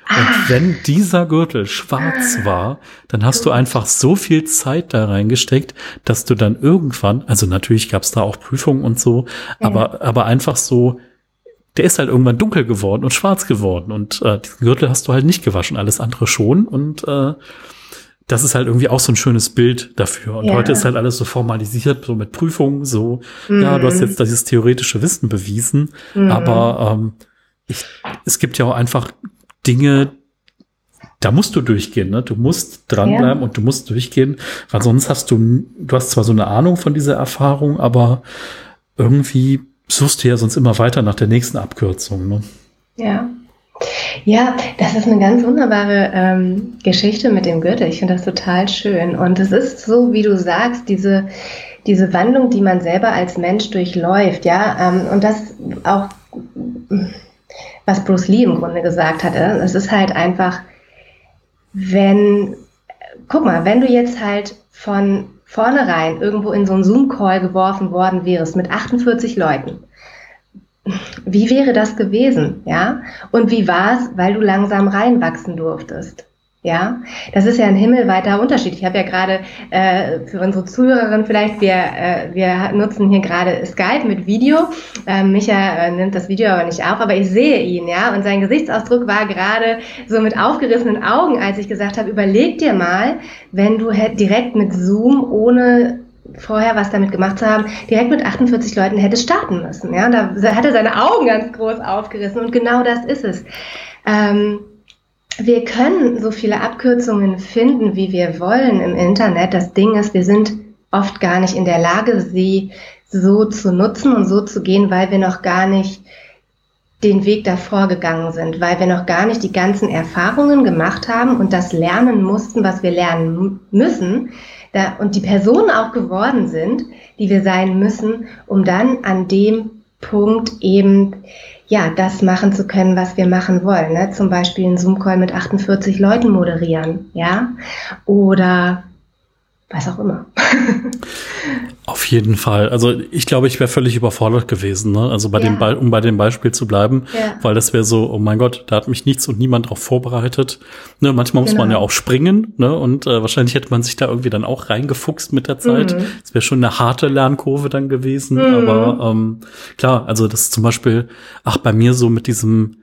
Und ah. wenn dieser Gürtel schwarz ah. war, dann hast du einfach so viel Zeit da reingesteckt, dass du dann irgendwann, also natürlich gab es da auch Prüfungen und so, aber, aber einfach so der ist halt irgendwann dunkel geworden und schwarz geworden. Und äh, diesen Gürtel hast du halt nicht gewaschen, alles andere schon. Und äh, das ist halt irgendwie auch so ein schönes Bild dafür. Und ja. heute ist halt alles so formalisiert, so mit Prüfungen, so, mhm. ja, du hast jetzt dieses theoretische Wissen bewiesen, mhm. aber ähm, ich, es gibt ja auch einfach Dinge, da musst du durchgehen, ne? Du musst dranbleiben ja. und du musst durchgehen, weil sonst hast du, du hast zwar so eine Ahnung von dieser Erfahrung, aber irgendwie suchst du ja sonst immer weiter nach der nächsten Abkürzung. Ne? Ja. Ja, das ist eine ganz wunderbare ähm, Geschichte mit dem Gürtel. Ich finde das total schön. Und es ist so, wie du sagst, diese, diese Wandlung, die man selber als Mensch durchläuft, ja, ähm, und das auch, was Bruce Lee im Grunde gesagt hat, äh, es ist halt einfach, wenn, guck mal, wenn du jetzt halt von vornherein irgendwo in so einen Zoom-Call geworfen worden wärst mit 48 Leuten, wie wäre das gewesen, ja? Und wie war es, weil du langsam reinwachsen durftest? Ja, das ist ja ein himmelweiter Unterschied. Ich habe ja gerade äh, für unsere Zuhörerinnen vielleicht, wir, äh, wir nutzen hier gerade Skype mit Video. Äh, Micha nimmt das Video aber nicht auf, aber ich sehe ihn, ja, und sein Gesichtsausdruck war gerade so mit aufgerissenen Augen, als ich gesagt habe, überleg dir mal, wenn du direkt mit Zoom ohne vorher was damit gemacht zu haben, direkt mit 48 Leuten hättest starten müssen. Ja, da hat er seine Augen ganz groß aufgerissen und genau das ist es. Ähm, wir können so viele Abkürzungen finden, wie wir wollen im Internet. Das Ding ist, wir sind oft gar nicht in der Lage, sie so zu nutzen und so zu gehen, weil wir noch gar nicht den Weg davor gegangen sind, weil wir noch gar nicht die ganzen Erfahrungen gemacht haben und das lernen mussten, was wir lernen müssen, da, und die Personen auch geworden sind, die wir sein müssen, um dann an dem Punkt eben ja das machen zu können, was wir machen wollen. Ne? Zum Beispiel einen Zoom-Call mit 48 Leuten moderieren, ja, oder was auch immer. Auf jeden Fall. Also ich glaube, ich wäre völlig überfordert gewesen, ne? Also bei ja. dem Be um bei dem Beispiel zu bleiben, ja. weil das wäre so, oh mein Gott, da hat mich nichts und niemand darauf vorbereitet. Ne, manchmal muss genau. man ja auch springen, ne? Und äh, wahrscheinlich hätte man sich da irgendwie dann auch reingefuchst mit der Zeit. Mhm. Es mhm. wäre schon eine harte Lernkurve dann gewesen. Mhm. Aber ähm, klar, also das ist zum Beispiel, ach, bei mir so mit diesem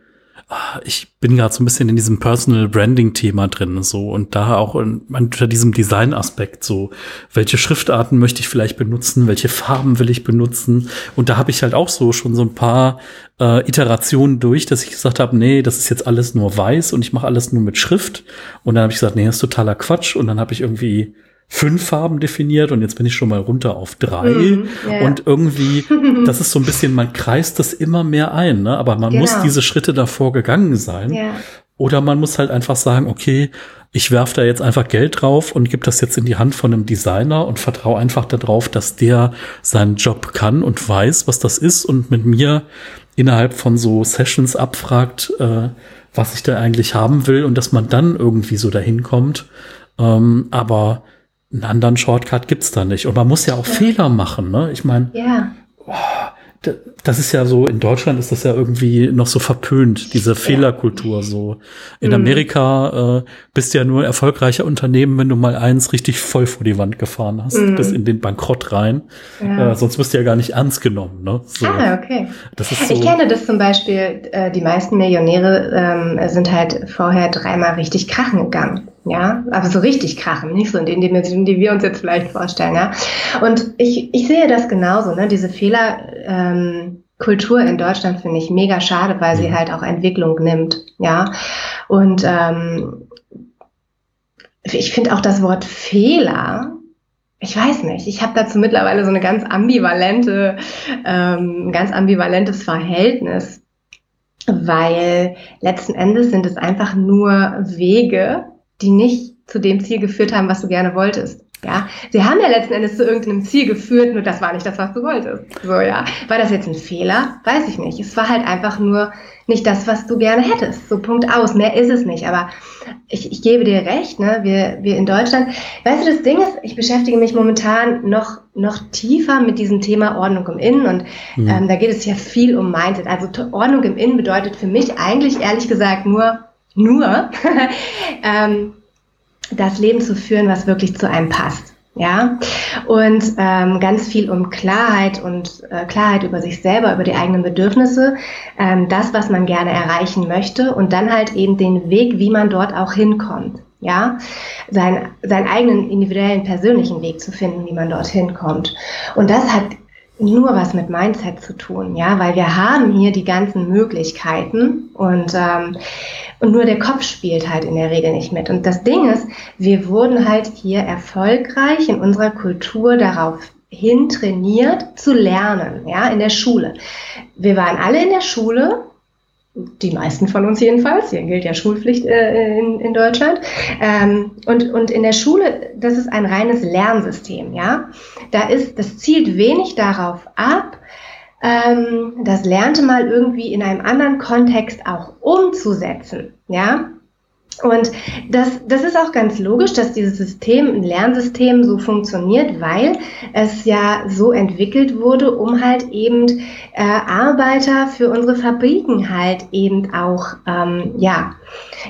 ich bin gerade so ein bisschen in diesem Personal Branding Thema drin, so. Und da auch in, unter diesem Design Aspekt, so. Welche Schriftarten möchte ich vielleicht benutzen, welche Farben will ich benutzen? Und da habe ich halt auch so schon so ein paar äh, Iterationen durch, dass ich gesagt habe, nee, das ist jetzt alles nur weiß und ich mache alles nur mit Schrift. Und dann habe ich gesagt, nee, das ist totaler Quatsch. Und dann habe ich irgendwie fünf Farben definiert und jetzt bin ich schon mal runter auf drei. Mm, yeah. Und irgendwie, das ist so ein bisschen, man kreist das immer mehr ein, ne? aber man genau. muss diese Schritte davor gegangen sein. Yeah. Oder man muss halt einfach sagen, okay, ich werfe da jetzt einfach Geld drauf und gebe das jetzt in die Hand von einem Designer und vertraue einfach darauf, dass der seinen Job kann und weiß, was das ist und mit mir innerhalb von so Sessions abfragt, äh, was ich da eigentlich haben will und dass man dann irgendwie so dahin kommt. Ähm, aber einen anderen Shortcut gibt's da nicht. Und man muss ja auch ja. Fehler machen, ne? Ich meine, ja. oh, das ist ja so, in Deutschland ist das ja irgendwie noch so verpönt, diese Fehlerkultur so. In mhm. Amerika äh, bist du ja nur erfolgreicher Unternehmen, wenn du mal eins richtig voll vor die Wand gefahren hast, mhm. bis in den Bankrott rein. Ja. Äh, sonst wirst du ja gar nicht ernst genommen. Ne? So. Ah, okay. Das ist so. Ich kenne das zum Beispiel, äh, die meisten Millionäre ähm, sind halt vorher dreimal richtig krachen gegangen. Ja, aber so richtig krachen, nicht so in den Dimensionen, die wir uns jetzt vielleicht vorstellen, ja. Und ich, ich sehe das genauso, ne, diese Fehlerkultur ähm, in Deutschland finde ich mega schade, weil sie mhm. halt auch Entwicklung nimmt, ja. Und ähm, ich finde auch das Wort Fehler, ich weiß nicht, ich habe dazu mittlerweile so eine ganz ambivalente, ähm, ganz ambivalentes Verhältnis, weil letzten Endes sind es einfach nur Wege, die nicht zu dem Ziel geführt haben, was du gerne wolltest. Ja, sie haben ja letzten Endes zu irgendeinem Ziel geführt, nur das war nicht das, was du wolltest. So, ja. War das jetzt ein Fehler? Weiß ich nicht. Es war halt einfach nur nicht das, was du gerne hättest. So Punkt aus. Mehr ist es nicht. Aber ich, ich gebe dir recht, ne? Wir, wir in Deutschland, weißt du, das Ding ist, ich beschäftige mich momentan noch, noch tiefer mit diesem Thema Ordnung im Innen und mhm. ähm, da geht es ja viel um Mindset. Also Ordnung im Innen bedeutet für mich eigentlich ehrlich gesagt nur nur ähm, das Leben zu führen, was wirklich zu einem passt. Ja, und ähm, ganz viel um Klarheit und äh, Klarheit über sich selber, über die eigenen Bedürfnisse, ähm, das, was man gerne erreichen möchte und dann halt eben den Weg, wie man dort auch hinkommt. Ja, sein, seinen eigenen individuellen persönlichen Weg zu finden, wie man dorthin kommt. Und das hat nur was mit Mindset zu tun, ja, weil wir haben hier die ganzen Möglichkeiten und ähm, und nur der Kopf spielt halt in der Regel nicht mit. Und das Ding ist, wir wurden halt hier erfolgreich in unserer Kultur darauf hin trainiert zu lernen, ja, in der Schule. Wir waren alle in der Schule, die meisten von uns jedenfalls, hier gilt ja Schulpflicht äh, in, in Deutschland. Ähm, und, und in der Schule, das ist ein reines Lernsystem, ja. Da ist, das zielt wenig darauf ab, ähm, das lernte mal irgendwie in einem anderen Kontext auch umzusetzen, ja. Und das, das ist auch ganz logisch, dass dieses System, ein Lernsystem so funktioniert, weil es ja so entwickelt wurde, um halt eben äh, Arbeiter für unsere Fabriken halt eben auch, ähm, ja,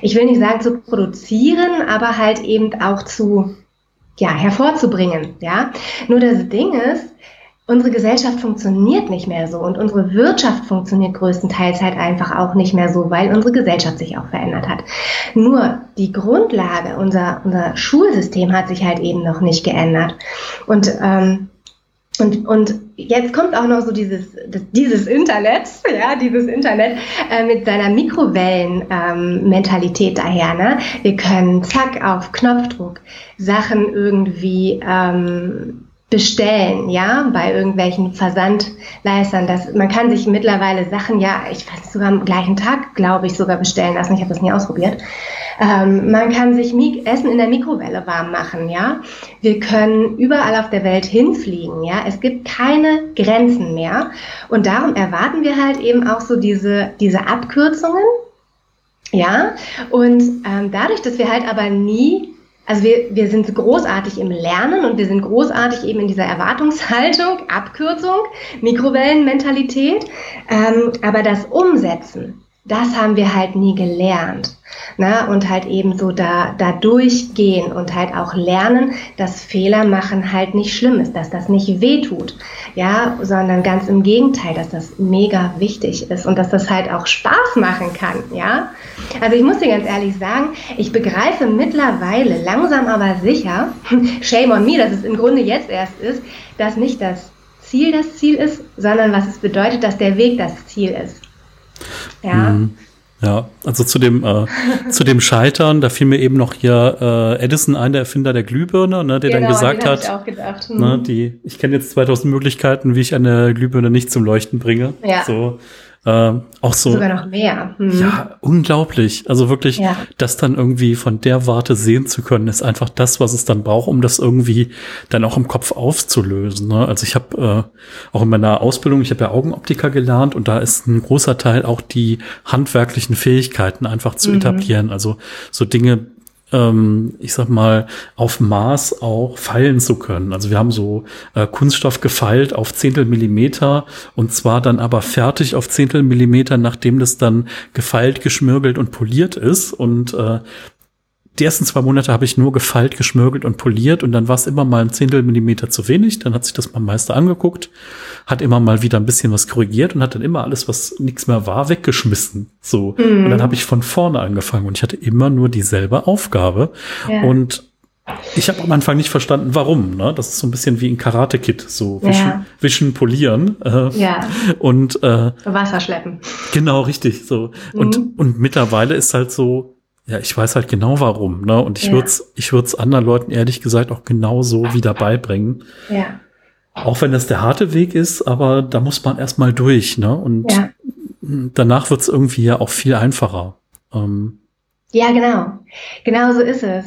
ich will nicht sagen zu produzieren, aber halt eben auch zu, ja, hervorzubringen, ja. Nur das Ding ist, unsere Gesellschaft funktioniert nicht mehr so und unsere Wirtschaft funktioniert größtenteils halt einfach auch nicht mehr so, weil unsere Gesellschaft sich auch verändert hat. Nur die Grundlage, unser, unser Schulsystem hat sich halt eben noch nicht geändert. Und, ähm, und, und jetzt kommt auch noch so dieses, dieses Internet, ja, dieses Internet äh, mit seiner Mikrowellen-Mentalität ähm, daher. Ne? Wir können zack auf Knopfdruck Sachen irgendwie ähm, bestellen, ja, bei irgendwelchen Versandleistern. Das, man kann sich mittlerweile Sachen ja, ich weiß nicht, sogar am gleichen Tag, glaube ich, sogar bestellen lassen. Ich habe das nie ausprobiert. Ähm, man kann sich Mik Essen in der Mikrowelle warm machen, ja. Wir können überall auf der Welt hinfliegen, ja. Es gibt keine Grenzen mehr. Und darum erwarten wir halt eben auch so diese, diese Abkürzungen, ja. Und ähm, dadurch, dass wir halt aber nie also wir, wir sind großartig im Lernen und wir sind großartig eben in dieser Erwartungshaltung, Abkürzung, Mikrowellenmentalität. Ähm, aber das Umsetzen, das haben wir halt nie gelernt. Ne? Und halt eben so da, da durchgehen und halt auch lernen, dass Fehler machen halt nicht schlimm ist, dass das nicht weh tut. Ja, sondern ganz im Gegenteil, dass das mega wichtig ist und dass das halt auch Spaß machen kann. Ja, also ich muss dir ganz ehrlich sagen, ich begreife mittlerweile langsam aber sicher, shame on me, dass es im Grunde jetzt erst ist, dass nicht das Ziel das Ziel ist, sondern was es bedeutet, dass der Weg das Ziel ist. Ja. Mhm. Ja, also zu dem, äh, zu dem Scheitern, da fiel mir eben noch hier äh, Edison ein, der Erfinder der Glühbirne, ne, der genau, dann gesagt hat, ich, auch gedacht. Hm. ne, die, ich kenne jetzt 2000 Möglichkeiten, wie ich eine Glühbirne nicht zum Leuchten bringe. Ja. So, äh, auch so. Sogar noch mehr. Hm. Ja, unglaublich. Also wirklich, ja. das dann irgendwie von der Warte sehen zu können, ist einfach das, was es dann braucht, um das irgendwie dann auch im Kopf aufzulösen. Ne? Also ich habe äh, auch in meiner Ausbildung, ich habe ja Augenoptiker gelernt und da ist ein großer Teil auch die handwerklichen Fähigkeiten einfach zu mhm. etablieren. Also so Dinge ähm, ich sag mal, auf Maß auch feilen zu können. Also wir haben so äh, Kunststoff gefeilt auf Zehntel Millimeter und zwar dann aber fertig auf Zehntel Millimeter, nachdem das dann gefeilt, geschmirgelt und poliert ist. Und äh, die ersten zwei Monate habe ich nur gefeilt, geschmürgelt und poliert und dann war es immer mal ein Zehntel Millimeter zu wenig. Dann hat sich das mein Meister angeguckt, hat immer mal wieder ein bisschen was korrigiert und hat dann immer alles, was nichts mehr war, weggeschmissen. So. Mhm. Und dann habe ich von vorne angefangen und ich hatte immer nur dieselbe Aufgabe. Ja. Und ich habe am Anfang nicht verstanden, warum. Ne? Das ist so ein bisschen wie ein Karate-Kit, so wischen, ja. wischen polieren äh, ja. und äh, Wasser schleppen. Genau, richtig. So mhm. und und mittlerweile ist halt so, ja, ich weiß halt genau warum, ne? Und ich ja. würde es ich würd's anderen Leuten ehrlich gesagt auch genauso wieder beibringen. Ja. Auch wenn das der harte Weg ist, aber da muss man erstmal durch, ne? Und ja. danach wird's irgendwie ja auch viel einfacher. Ähm. Ja, genau. Genau so ist es.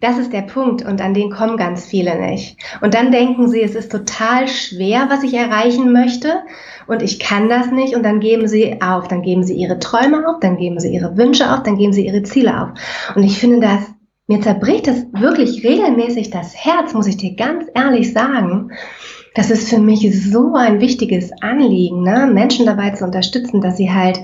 Das ist der Punkt und an den kommen ganz viele nicht. Und dann denken sie, es ist total schwer, was ich erreichen möchte und ich kann das nicht und dann geben sie auf, dann geben sie ihre Träume auf, dann geben sie ihre Wünsche auf, dann geben sie ihre Ziele auf. Und ich finde das, mir zerbricht das wirklich regelmäßig das Herz, muss ich dir ganz ehrlich sagen. Das ist für mich so ein wichtiges Anliegen, ne? Menschen dabei zu unterstützen, dass sie halt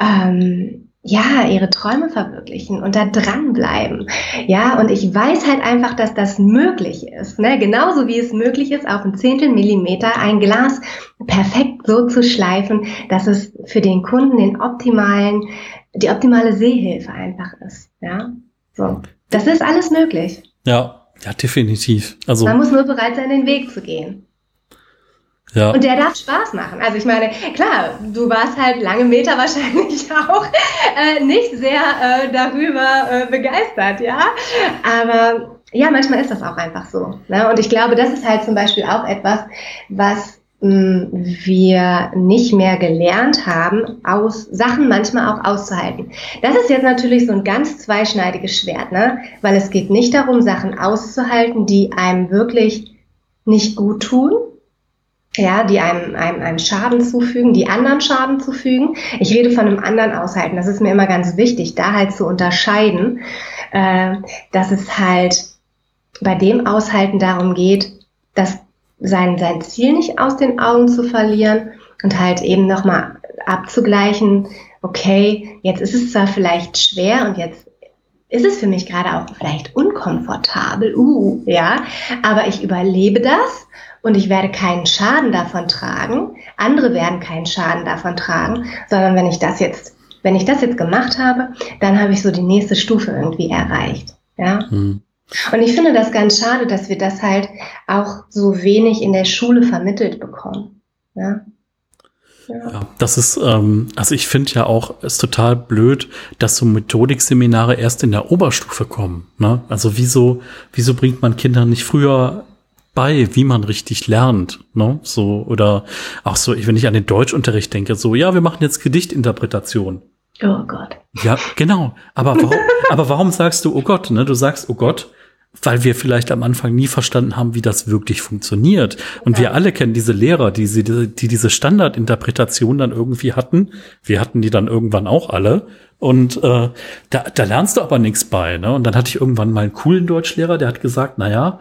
ähm, ja, ihre Träume verwirklichen und da dranbleiben. Ja, und ich weiß halt einfach, dass das möglich ist. Ne? Genauso wie es möglich ist, auf ein Zehntel Millimeter ein Glas perfekt so zu schleifen, dass es für den Kunden den optimalen, die optimale Sehhilfe einfach ist. Ja, so. Das ist alles möglich. Ja, ja, definitiv. Also. Man muss nur bereit sein, den Weg zu gehen. Ja. Und der darf Spaß machen. Also ich meine, klar, du warst halt lange Meter wahrscheinlich auch äh, nicht sehr äh, darüber äh, begeistert, ja. Aber ja, manchmal ist das auch einfach so. Ne? Und ich glaube, das ist halt zum Beispiel auch etwas, was mh, wir nicht mehr gelernt haben, aus Sachen manchmal auch auszuhalten. Das ist jetzt natürlich so ein ganz zweischneidiges Schwert, ne? Weil es geht nicht darum, Sachen auszuhalten, die einem wirklich nicht gut tun, ja, die einem, einem, einem Schaden zufügen, die anderen Schaden zufügen. Ich rede von einem anderen Aushalten. Das ist mir immer ganz wichtig, da halt zu unterscheiden, äh, dass es halt bei dem Aushalten darum geht, dass sein, sein Ziel nicht aus den Augen zu verlieren und halt eben nochmal abzugleichen, okay, jetzt ist es zwar vielleicht schwer und jetzt ist es für mich gerade auch vielleicht unkomfortabel, uh, ja, aber ich überlebe das und ich werde keinen Schaden davon tragen. Andere werden keinen Schaden davon tragen, sondern wenn ich das jetzt, wenn ich das jetzt gemacht habe, dann habe ich so die nächste Stufe irgendwie erreicht. Ja. Hm. Und ich finde das ganz schade, dass wir das halt auch so wenig in der Schule vermittelt bekommen. Ja. Ja. das ist, ähm, also ich finde ja auch, ist total blöd, dass so Methodikseminare erst in der Oberstufe kommen. Ne? Also wieso, wieso bringt man Kindern nicht früher bei, wie man richtig lernt, ne? So oder auch so, wenn ich an den Deutschunterricht denke, so ja, wir machen jetzt Gedichtinterpretation. Oh Gott. Ja, genau. Aber warum, aber warum sagst du, oh Gott, ne? Du sagst, oh Gott, weil wir vielleicht am Anfang nie verstanden haben, wie das wirklich funktioniert. Und wir alle kennen diese Lehrer, die, die, die diese Standardinterpretation dann irgendwie hatten. Wir hatten die dann irgendwann auch alle. Und äh, da, da lernst du aber nichts bei. Ne? Und dann hatte ich irgendwann mal einen coolen Deutschlehrer, der hat gesagt, na ja,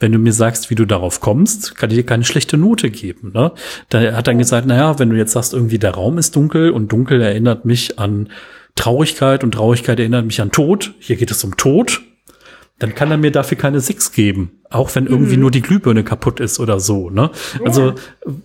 wenn du mir sagst, wie du darauf kommst, kann ich dir keine schlechte Note geben. Ne? Da hat dann gesagt, na ja, wenn du jetzt sagst, irgendwie der Raum ist dunkel und dunkel erinnert mich an Traurigkeit und Traurigkeit erinnert mich an Tod. Hier geht es um Tod dann kann er mir dafür keine Six geben. Auch wenn irgendwie mhm. nur die Glühbirne kaputt ist oder so, ne? Ja. Also,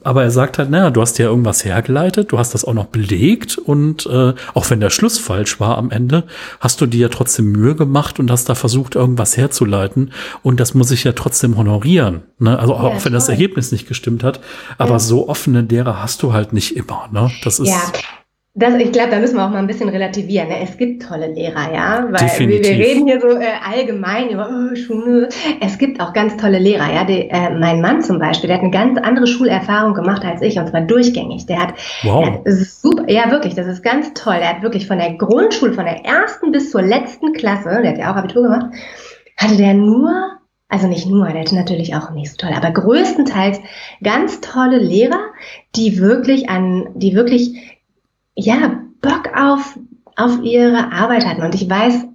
aber er sagt halt, naja, du hast ja irgendwas hergeleitet, du hast das auch noch belegt und äh, auch wenn der Schluss falsch war am Ende, hast du dir ja trotzdem Mühe gemacht und hast da versucht, irgendwas herzuleiten und das muss ich ja trotzdem honorieren, ne? Also auch ja, wenn das Ergebnis nicht gestimmt hat, aber ja. so offene Lehrer hast du halt nicht immer, ne? Das ist. Das, ich glaube, da müssen wir auch mal ein bisschen relativieren. Ne? Es gibt tolle Lehrer, ja, weil Definitiv. wir, wir reden hier so äh, allgemein über oh, Schule. Es gibt auch ganz tolle Lehrer, ja. Die, äh, mein Mann zum Beispiel, der hat eine ganz andere Schulerfahrung gemacht als ich und zwar durchgängig. Der hat, wow. Der hat super, ja wirklich, das ist ganz toll. Der hat wirklich von der Grundschule, von der ersten bis zur letzten Klasse, der hat ja auch Abitur gemacht, hatte der nur also nicht nur, der hatte natürlich auch nicht so toll, aber größtenteils ganz tolle Lehrer, die wirklich an, die wirklich ja, Bock auf, auf ihre Arbeit hatten. Und ich weiß,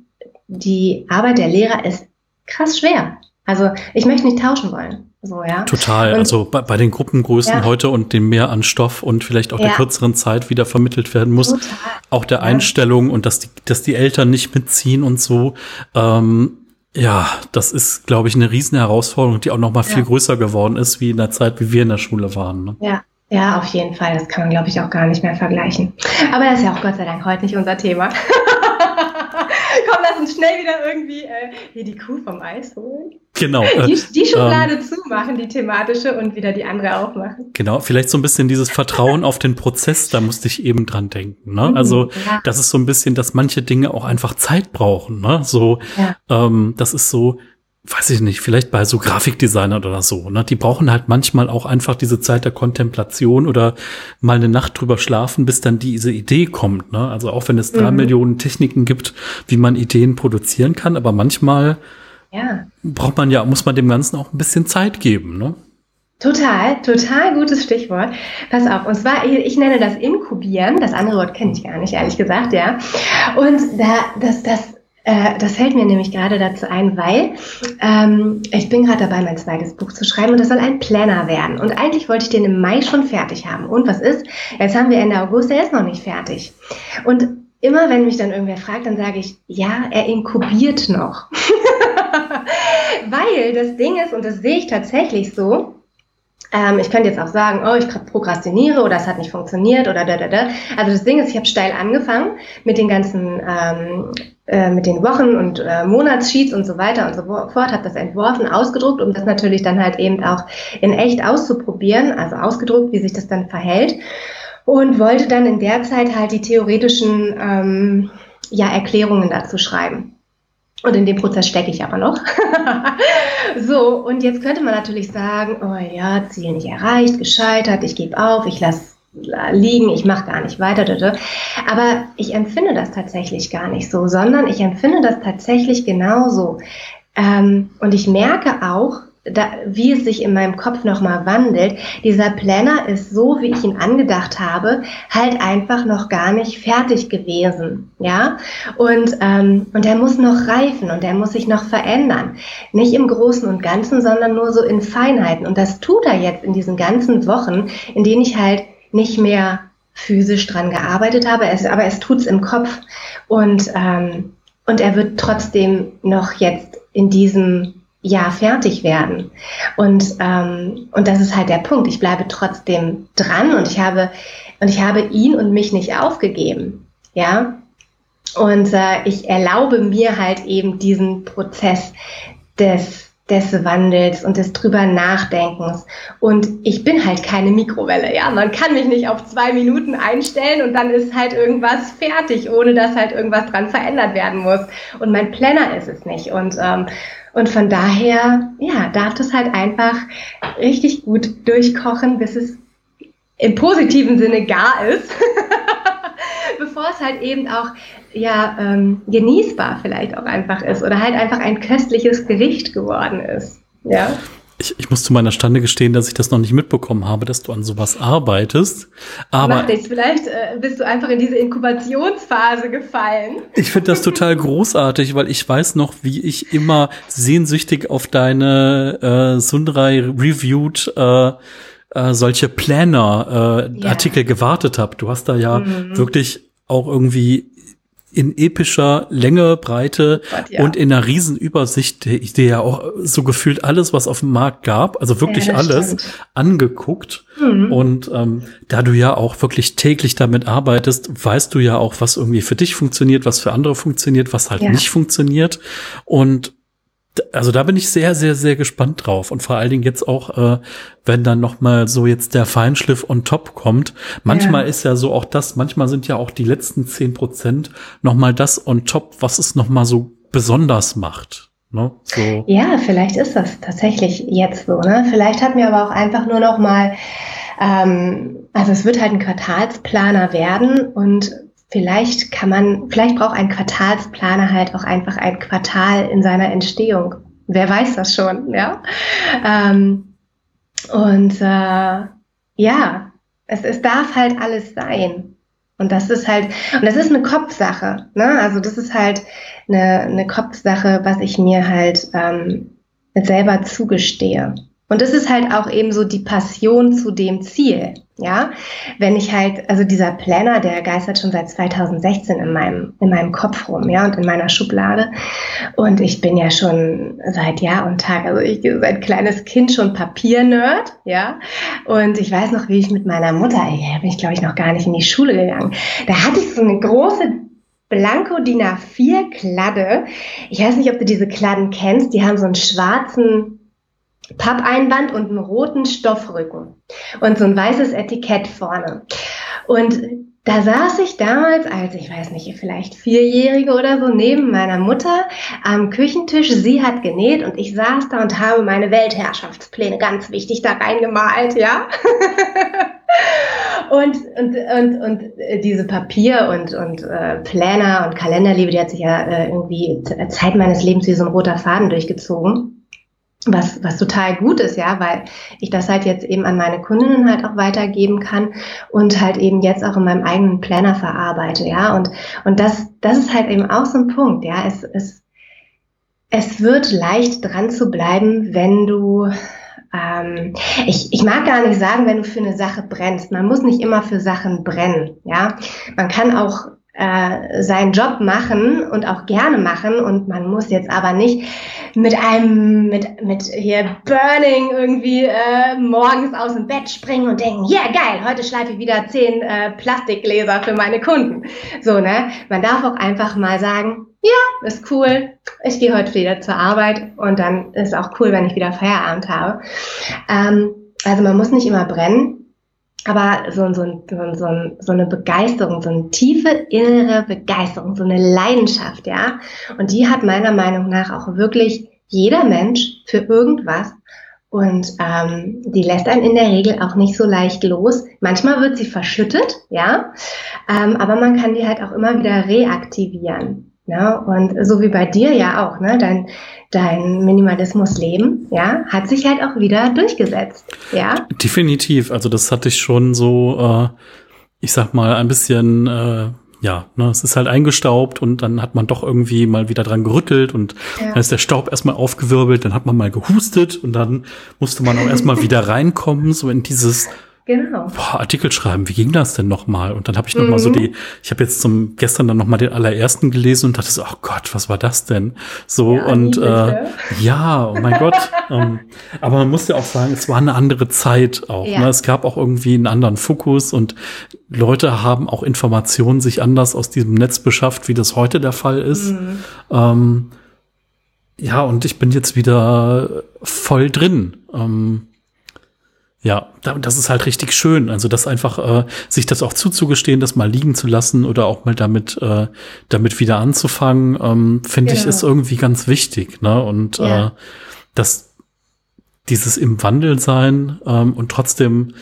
die Arbeit der Lehrer ist krass schwer. Also ich möchte nicht tauschen wollen. So, ja. Total. Und, also bei, bei, den Gruppengrößen ja. heute und dem Mehr an Stoff und vielleicht auch ja. der kürzeren Zeit wieder vermittelt werden muss. Total. Auch der ja. Einstellung und dass die, dass die Eltern nicht mitziehen und so. Ähm, ja, das ist, glaube ich, eine riesen Herausforderung, die auch noch mal viel größer geworden ist, wie in der Zeit, wie wir in der Schule waren. Ne? Ja, ja, auf jeden Fall. Das kann man, glaube ich, auch gar nicht mehr vergleichen. Aber das ist ja auch Gott sei Dank heute nicht unser Thema. Komm, lass uns schnell wieder irgendwie äh, hier die Kuh vom Eis holen. Genau. Die, äh, die Schublade ähm, zumachen, die thematische, und wieder die andere aufmachen. Genau, vielleicht so ein bisschen dieses Vertrauen auf den Prozess, da musste ich eben dran denken. Ne? Mhm, also ja. das ist so ein bisschen, dass manche Dinge auch einfach Zeit brauchen. Ne? So, ja. ähm, das ist so, weiß ich nicht, vielleicht bei so Grafikdesignern oder so, ne? Die brauchen halt manchmal auch einfach diese Zeit der Kontemplation oder mal eine Nacht drüber schlafen, bis dann diese Idee kommt, ne? Also auch wenn es drei mhm. Millionen Techniken gibt, wie man Ideen produzieren kann, aber manchmal ja. braucht man ja, muss man dem Ganzen auch ein bisschen Zeit geben, ne? Total, total gutes Stichwort. Pass auf, und zwar, ich nenne das Inkubieren, das andere Wort kenne ich gar nicht, ehrlich gesagt, ja. Und da, das, das äh, das fällt mir nämlich gerade dazu ein, weil ähm, ich bin gerade dabei, mein zweites Buch zu schreiben und das soll ein Planner werden. Und eigentlich wollte ich den im Mai schon fertig haben. Und was ist? Jetzt haben wir Ende August, der ist noch nicht fertig. Und immer wenn mich dann irgendwer fragt, dann sage ich, ja, er inkubiert noch. weil das Ding ist, und das sehe ich tatsächlich so, ähm, ich könnte jetzt auch sagen, oh, ich prokrastiniere oder es hat nicht funktioniert oder da, da, da. Also das Ding ist, ich habe steil angefangen mit den ganzen, ähm, äh, mit den Wochen- und äh, Monatssheets und so weiter und so fort, habe das entworfen, ausgedruckt, um das natürlich dann halt eben auch in echt auszuprobieren, also ausgedruckt, wie sich das dann verhält. Und wollte dann in der Zeit halt die theoretischen ähm, ja, Erklärungen dazu schreiben. Und in dem Prozess stecke ich aber noch. so, und jetzt könnte man natürlich sagen, oh ja, Ziel nicht erreicht, gescheitert, ich gebe auf, ich lasse liegen, ich mache gar nicht weiter. Aber ich empfinde das tatsächlich gar nicht so, sondern ich empfinde das tatsächlich genauso. Ähm, und ich merke auch, da, wie es sich in meinem Kopf nochmal wandelt. Dieser Planner ist so, wie ich ihn angedacht habe, halt einfach noch gar nicht fertig gewesen, ja. Und ähm, und er muss noch reifen und er muss sich noch verändern, nicht im Großen und Ganzen, sondern nur so in Feinheiten. Und das tut er jetzt in diesen ganzen Wochen, in denen ich halt nicht mehr physisch dran gearbeitet habe, es, aber es tut's im Kopf und ähm, und er wird trotzdem noch jetzt in diesem ja fertig werden. Und, ähm, und das ist halt der Punkt. Ich bleibe trotzdem dran und ich habe, und ich habe ihn und mich nicht aufgegeben. Ja. Und äh, ich erlaube mir halt eben diesen Prozess des des Wandels und des drüber Nachdenkens. Und ich bin halt keine Mikrowelle, ja. Man kann mich nicht auf zwei Minuten einstellen und dann ist halt irgendwas fertig, ohne dass halt irgendwas dran verändert werden muss. Und mein Planner ist es nicht. Und, ähm, und von daher, ja, darf das halt einfach richtig gut durchkochen, bis es im positiven Sinne gar ist. bevor es halt eben auch ja ähm, genießbar vielleicht auch einfach ist oder halt einfach ein köstliches Gericht geworden ist. Ja. Ich, ich muss zu meiner Stande gestehen, dass ich das noch nicht mitbekommen habe, dass du an sowas arbeitest. Aber Mach dich, vielleicht äh, bist du einfach in diese Inkubationsphase gefallen. Ich finde das total großartig, weil ich weiß noch, wie ich immer sehnsüchtig auf deine äh, Sundrai Reviewed äh, äh, solche Planner-Artikel äh, ja. gewartet habe. Du hast da ja mhm. wirklich auch irgendwie in epischer Länge, Breite Gott, ja. und in einer Riesenübersicht, die, die ja auch so gefühlt alles, was auf dem Markt gab, also wirklich ja, alles, stimmt. angeguckt. Mhm. Und ähm, da du ja auch wirklich täglich damit arbeitest, weißt du ja auch, was irgendwie für dich funktioniert, was für andere funktioniert, was halt ja. nicht funktioniert. Und also da bin ich sehr, sehr, sehr gespannt drauf. Und vor allen Dingen jetzt auch, äh, wenn dann noch mal so jetzt der Feinschliff on top kommt. Manchmal ja. ist ja so auch das, manchmal sind ja auch die letzten zehn Prozent noch mal das on top, was es noch mal so besonders macht. Ne? So. Ja, vielleicht ist das tatsächlich jetzt so. Ne? Vielleicht hat mir aber auch einfach nur noch mal, ähm, also es wird halt ein Quartalsplaner werden und vielleicht kann man, vielleicht braucht ein Quartalsplaner halt auch einfach ein Quartal in seiner Entstehung. Wer weiß das schon, ja? Ähm, und äh, ja, es, es darf halt alles sein. Und das ist halt, und das ist eine Kopfsache, ne? Also das ist halt eine, eine Kopfsache, was ich mir halt ähm, selber zugestehe. Und das ist halt auch eben so die Passion zu dem Ziel. Ja, wenn ich halt, also dieser Planner, der geistert schon seit 2016 in meinem, in meinem Kopf rum, ja, und in meiner Schublade. Und ich bin ja schon seit Jahr und Tag, also ich seit kleines Kind schon Papiernerd, ja. Und ich weiß noch, wie ich mit meiner Mutter, ey, bin ich glaube ich noch gar nicht in die Schule gegangen. Da hatte ich so eine große Blanko DIN A4 Kladde. Ich weiß nicht, ob du diese Kladden kennst. Die haben so einen schwarzen Pappeinband und einen roten Stoffrücken und so ein weißes Etikett vorne. Und da saß ich damals, als ich weiß nicht, vielleicht Vierjährige oder so, neben meiner Mutter am Küchentisch. Sie hat genäht und ich saß da und habe meine Weltherrschaftspläne ganz wichtig da reingemalt, ja. und, und, und, und diese Papier- und, und äh, Planer und Kalenderliebe, die hat sich ja äh, irgendwie Zeit meines Lebens wie so ein roter Faden durchgezogen was, was total gut ist, ja, weil ich das halt jetzt eben an meine Kundinnen halt auch weitergeben kann und halt eben jetzt auch in meinem eigenen Planner verarbeite, ja, und, und das, das ist halt eben auch so ein Punkt, ja, es, es, es wird leicht dran zu bleiben, wenn du ähm, ich, ich mag gar nicht sagen, wenn du für eine Sache brennst. Man muss nicht immer für Sachen brennen. Ja, man kann auch äh, seinen Job machen und auch gerne machen und man muss jetzt aber nicht mit einem mit mit hier Burning irgendwie äh, morgens aus dem Bett springen und denken, ja yeah, geil, heute schleife ich wieder zehn äh, Plastikgläser für meine Kunden. So ne, man darf auch einfach mal sagen, ja, ist cool. Ich gehe heute wieder zur Arbeit und dann ist auch cool, wenn ich wieder Feierabend habe. Ähm, also man muss nicht immer brennen aber so, so, so, so, so eine Begeisterung, so eine tiefe innere Begeisterung, so eine Leidenschaft, ja. Und die hat meiner Meinung nach auch wirklich jeder Mensch für irgendwas. Und ähm, die lässt einen in der Regel auch nicht so leicht los. Manchmal wird sie verschüttet, ja, ähm, aber man kann die halt auch immer wieder reaktivieren. Ja, und so wie bei dir ja auch, ne? Dein, dein Minimalismus-Leben, ja, hat sich halt auch wieder durchgesetzt, ja. Definitiv. Also das hatte ich schon so, äh, ich sag mal, ein bisschen, äh, ja, ne, es ist halt eingestaubt und dann hat man doch irgendwie mal wieder dran gerüttelt und ja. dann ist der Staub erstmal aufgewirbelt, dann hat man mal gehustet und dann musste man auch erstmal wieder reinkommen, so in dieses Genau. Boah, Artikel schreiben, wie ging das denn nochmal? Und dann habe ich noch mhm. mal so die, ich habe jetzt zum gestern dann noch mal den allerersten gelesen und dachte so, oh Gott, was war das denn? So ja, und äh, ja, oh mein Gott. ähm, aber man muss ja auch sagen, es war eine andere Zeit auch. Ja. Ne? Es gab auch irgendwie einen anderen Fokus und Leute haben auch Informationen sich anders aus diesem Netz beschafft, wie das heute der Fall ist. Mhm. Ähm, ja, und ich bin jetzt wieder voll drin. Ähm, ja, das ist halt richtig schön. Also das einfach, äh, sich das auch zuzugestehen, das mal liegen zu lassen oder auch mal damit, äh, damit wieder anzufangen, ähm, finde genau. ich, ist irgendwie ganz wichtig. Ne? Und ja. äh, das, dieses im Wandel sein ähm, und trotzdem,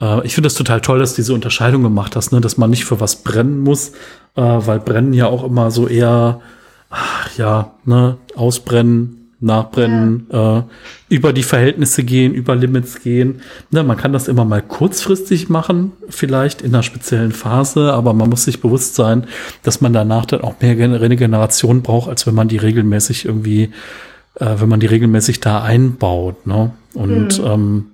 äh, ich finde das total toll, dass du diese Unterscheidung gemacht hast, ne? dass man nicht für was brennen muss, äh, weil brennen ja auch immer so eher, ach, ja, ne, ausbrennen, nachbrennen, ja. äh, über die Verhältnisse gehen, über Limits gehen. Ne, man kann das immer mal kurzfristig machen, vielleicht in einer speziellen Phase, aber man muss sich bewusst sein, dass man danach dann auch mehr Regeneration braucht, als wenn man die regelmäßig irgendwie, äh, wenn man die regelmäßig da einbaut. Ne? Und mhm. ähm,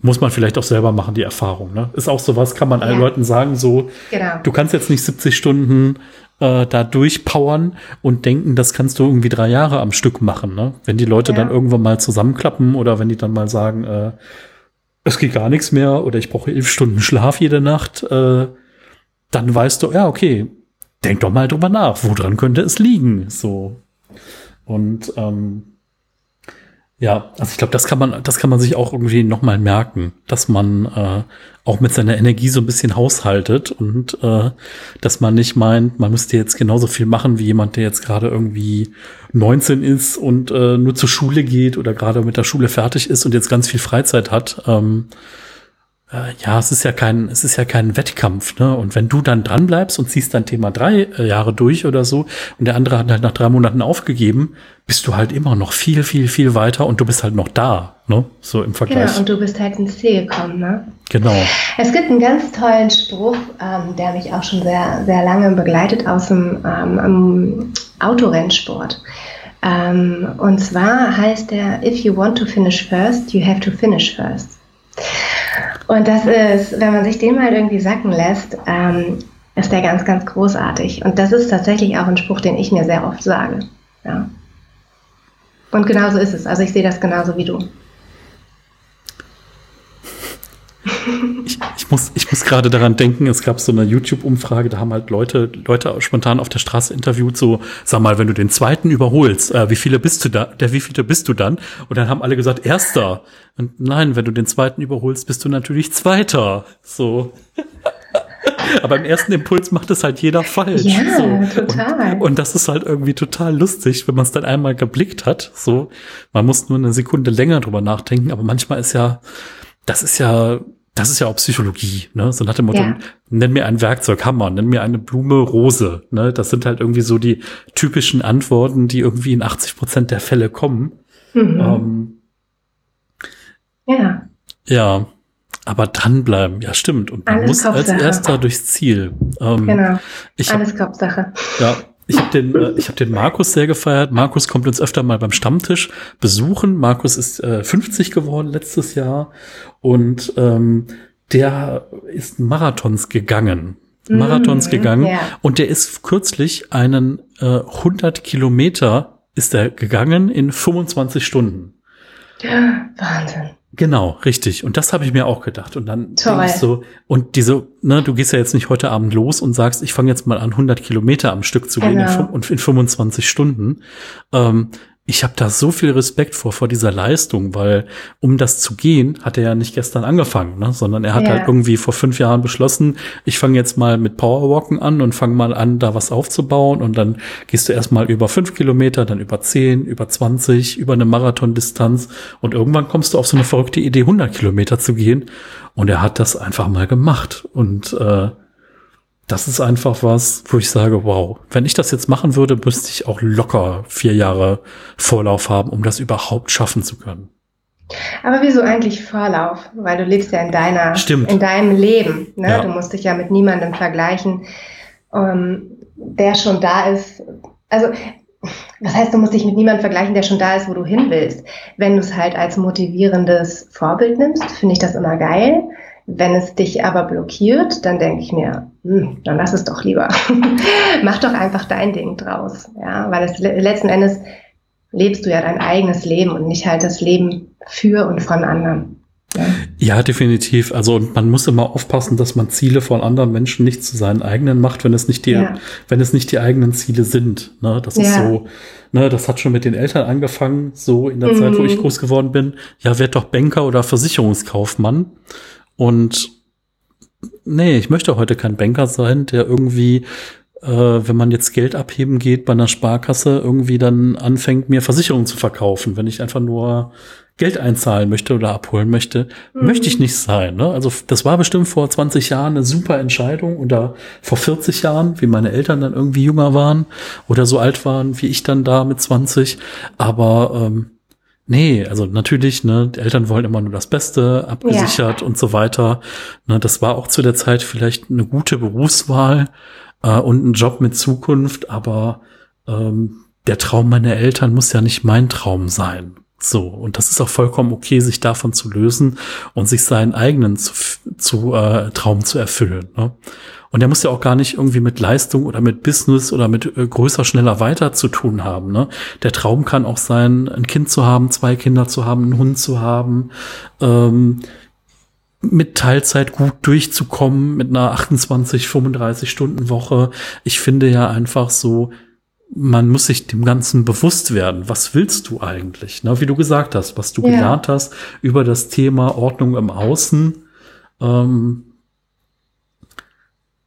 muss man vielleicht auch selber machen, die Erfahrung. Ne? Ist auch sowas, kann man ja. allen Leuten sagen, so, genau. du kannst jetzt nicht 70 Stunden äh, da durchpowern und denken, das kannst du irgendwie drei Jahre am Stück machen. Ne? Wenn die Leute ja. dann irgendwann mal zusammenklappen oder wenn die dann mal sagen, äh, es geht gar nichts mehr oder ich brauche elf Stunden Schlaf jede Nacht, äh, dann weißt du, ja, okay, denk doch mal drüber nach, woran könnte es liegen? So. Und ähm, ja, also ich glaube, das kann man, das kann man sich auch irgendwie nochmal merken, dass man äh, auch mit seiner Energie so ein bisschen haushaltet und äh, dass man nicht meint, man müsste jetzt genauso viel machen wie jemand, der jetzt gerade irgendwie 19 ist und äh, nur zur Schule geht oder gerade mit der Schule fertig ist und jetzt ganz viel Freizeit hat. Ähm, äh, ja, es ist ja kein, es ist ja kein Wettkampf, ne? Und wenn du dann dran bleibst und ziehst dein Thema drei äh, Jahre durch oder so und der andere hat halt nach drei Monaten aufgegeben, bist du halt immer noch viel, viel, viel weiter und du bist halt noch da, ne? So im Vergleich. Genau, und du bist halt ins Ziel gekommen, ne? Genau. Es gibt einen ganz tollen Spruch, ähm, der mich auch schon sehr, sehr lange begleitet aus dem ähm, Autorennsport. Ähm, und zwar heißt der, if you want to finish first, you have to finish first. Und das ist, wenn man sich den mal irgendwie sacken lässt, ähm, ist der ganz, ganz großartig. Und das ist tatsächlich auch ein Spruch, den ich mir sehr oft sage. Ja. Und genauso ist es. Also ich sehe das genauso wie du. Ich, ich, muss, ich muss gerade daran denken, es gab so eine YouTube-Umfrage, da haben halt Leute, Leute spontan auf der Straße interviewt, so, sag mal, wenn du den zweiten überholst, äh, wie viele bist du da, der wie viele bist du dann? Und dann haben alle gesagt, erster. Und nein, wenn du den zweiten überholst, bist du natürlich zweiter. So. Aber im ersten Impuls macht es halt jeder falsch. Ja, so. total. Und, und, das ist halt irgendwie total lustig, wenn man es dann einmal geblickt hat. So, man muss nur eine Sekunde länger drüber nachdenken, aber manchmal ist ja, das ist ja das ist ja auch Psychologie, ne? So nach dem Motto, ja. nenn mir ein Werkzeug Hammer, nenn mir eine Blume Rose, ne? Das sind halt irgendwie so die typischen Antworten, die irgendwie in 80 Prozent der Fälle kommen. Mhm. Ähm, ja. Ja. Aber dranbleiben, ja stimmt. Und man Alles muss Kopfsache. als erster durchs Ziel. Ähm, genau. Alles Kopfsache. Ja, ich habe den, äh, ich hab den Markus sehr gefeiert. Markus kommt uns öfter mal beim Stammtisch besuchen. Markus ist äh, 50 geworden letztes Jahr und ähm, der ist Marathons gegangen. Marathons mhm, gegangen ja. und der ist kürzlich einen äh, 100 Kilometer ist er gegangen in 25 Stunden. Wahnsinn. Genau, richtig. Und das habe ich mir auch gedacht. Und dann ich so, und diese, ne, du gehst ja jetzt nicht heute Abend los und sagst, ich fange jetzt mal an, 100 Kilometer am Stück zu gehen genau. in, und in 25 Stunden. Ähm, ich habe da so viel Respekt vor, vor dieser Leistung, weil um das zu gehen, hat er ja nicht gestern angefangen, ne? sondern er hat ja. halt irgendwie vor fünf Jahren beschlossen, ich fange jetzt mal mit Powerwalken an und fange mal an, da was aufzubauen und dann gehst du erstmal über fünf Kilometer, dann über zehn, über zwanzig, über eine Marathondistanz und irgendwann kommst du auf so eine verrückte Idee, 100 Kilometer zu gehen und er hat das einfach mal gemacht und äh, das ist einfach was, wo ich sage, wow, wenn ich das jetzt machen würde, müsste ich auch locker vier Jahre Vorlauf haben, um das überhaupt schaffen zu können. Aber wieso eigentlich Vorlauf? Weil du lebst ja in deiner, Stimmt. in deinem Leben. Ne? Ja. Du musst dich ja mit niemandem vergleichen, ähm, der schon da ist. Also, was heißt, du musst dich mit niemandem vergleichen, der schon da ist, wo du hin willst. Wenn du es halt als motivierendes Vorbild nimmst, finde ich das immer geil. Wenn es dich aber blockiert, dann denke ich mir, hm, dann lass es doch lieber. Mach doch einfach dein Ding draus. Ja, weil es letzten Endes lebst du ja dein eigenes Leben und nicht halt das Leben für und von anderen. Ja. Ja, definitiv. Also und man muss immer aufpassen, dass man Ziele von anderen Menschen nicht zu seinen eigenen macht, wenn es nicht die, ja. wenn es nicht die eigenen Ziele sind. Ne, das ja. ist so. Ne, das hat schon mit den Eltern angefangen, so in der mhm. Zeit, wo ich mhm. groß geworden bin. Ja, werd doch Banker oder Versicherungskaufmann. Und nee, ich möchte heute kein Banker sein, der irgendwie äh, wenn man jetzt Geld abheben geht bei einer Sparkasse, irgendwie dann anfängt, mir Versicherungen zu verkaufen, wenn ich einfach nur Geld einzahlen möchte oder abholen möchte, mhm. möchte ich nicht sein. Ne? Also das war bestimmt vor 20 Jahren eine super Entscheidung oder vor 40 Jahren, wie meine Eltern dann irgendwie jünger waren oder so alt waren wie ich dann da mit 20. Aber ähm, nee, also natürlich, ne, die Eltern wollen immer nur das Beste, abgesichert ja. und so weiter. Ne, das war auch zu der Zeit vielleicht eine gute Berufswahl äh, und ein Job mit Zukunft, aber ähm, der Traum meiner Eltern muss ja nicht mein Traum sein. So, und das ist auch vollkommen okay, sich davon zu lösen und sich seinen eigenen zu, zu äh, Traum zu erfüllen. Ne? Und der muss ja auch gar nicht irgendwie mit Leistung oder mit Business oder mit äh, größer, schneller weiter zu tun haben. Ne? Der Traum kann auch sein, ein Kind zu haben, zwei Kinder zu haben, einen Hund zu haben, ähm, mit Teilzeit gut durchzukommen, mit einer 28, 35 Stunden Woche. Ich finde ja einfach so, man muss sich dem Ganzen bewusst werden. Was willst du eigentlich? Na, wie du gesagt hast, was du ja. gelernt hast über das Thema Ordnung im Außen, ähm,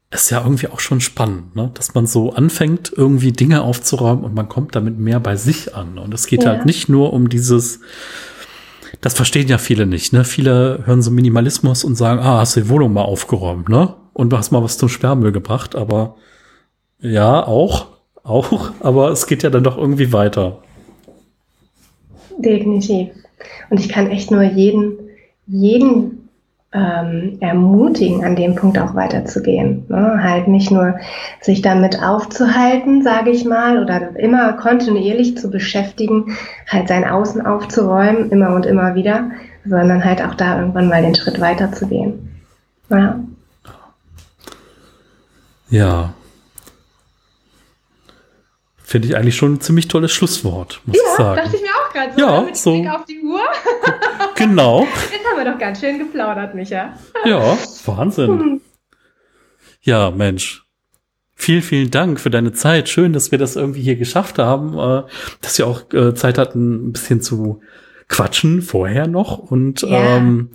ist ja irgendwie auch schon spannend, ne? dass man so anfängt, irgendwie Dinge aufzuräumen und man kommt damit mehr bei sich an. Und es geht ja. halt nicht nur um dieses, das verstehen ja viele nicht, ne? Viele hören so Minimalismus und sagen, ah, hast du die Wohnung mal aufgeräumt, ne? Und du hast mal was zum Sperrmüll gebracht, aber ja, auch auch, aber es geht ja dann doch irgendwie weiter. Definitiv. Und ich kann echt nur jeden, jeden ähm, ermutigen, an dem Punkt auch weiterzugehen. Ne? Halt nicht nur sich damit aufzuhalten, sage ich mal, oder immer kontinuierlich zu beschäftigen, halt sein Außen aufzuräumen, immer und immer wieder, sondern halt auch da irgendwann mal den Schritt weiterzugehen. Ja. Ja, Finde ich eigentlich schon ein ziemlich tolles Schlusswort, muss ja, ich sagen. dachte ich mir auch gerade so. Ja, mit so. Blick auf die Uhr. genau. Jetzt haben wir doch ganz schön geplaudert, Micha. ja, Wahnsinn. Hm. Ja, Mensch. Vielen, vielen Dank für deine Zeit. Schön, dass wir das irgendwie hier geschafft haben, äh, dass wir auch äh, Zeit hatten, ein bisschen zu quatschen vorher noch. Und ja. ähm,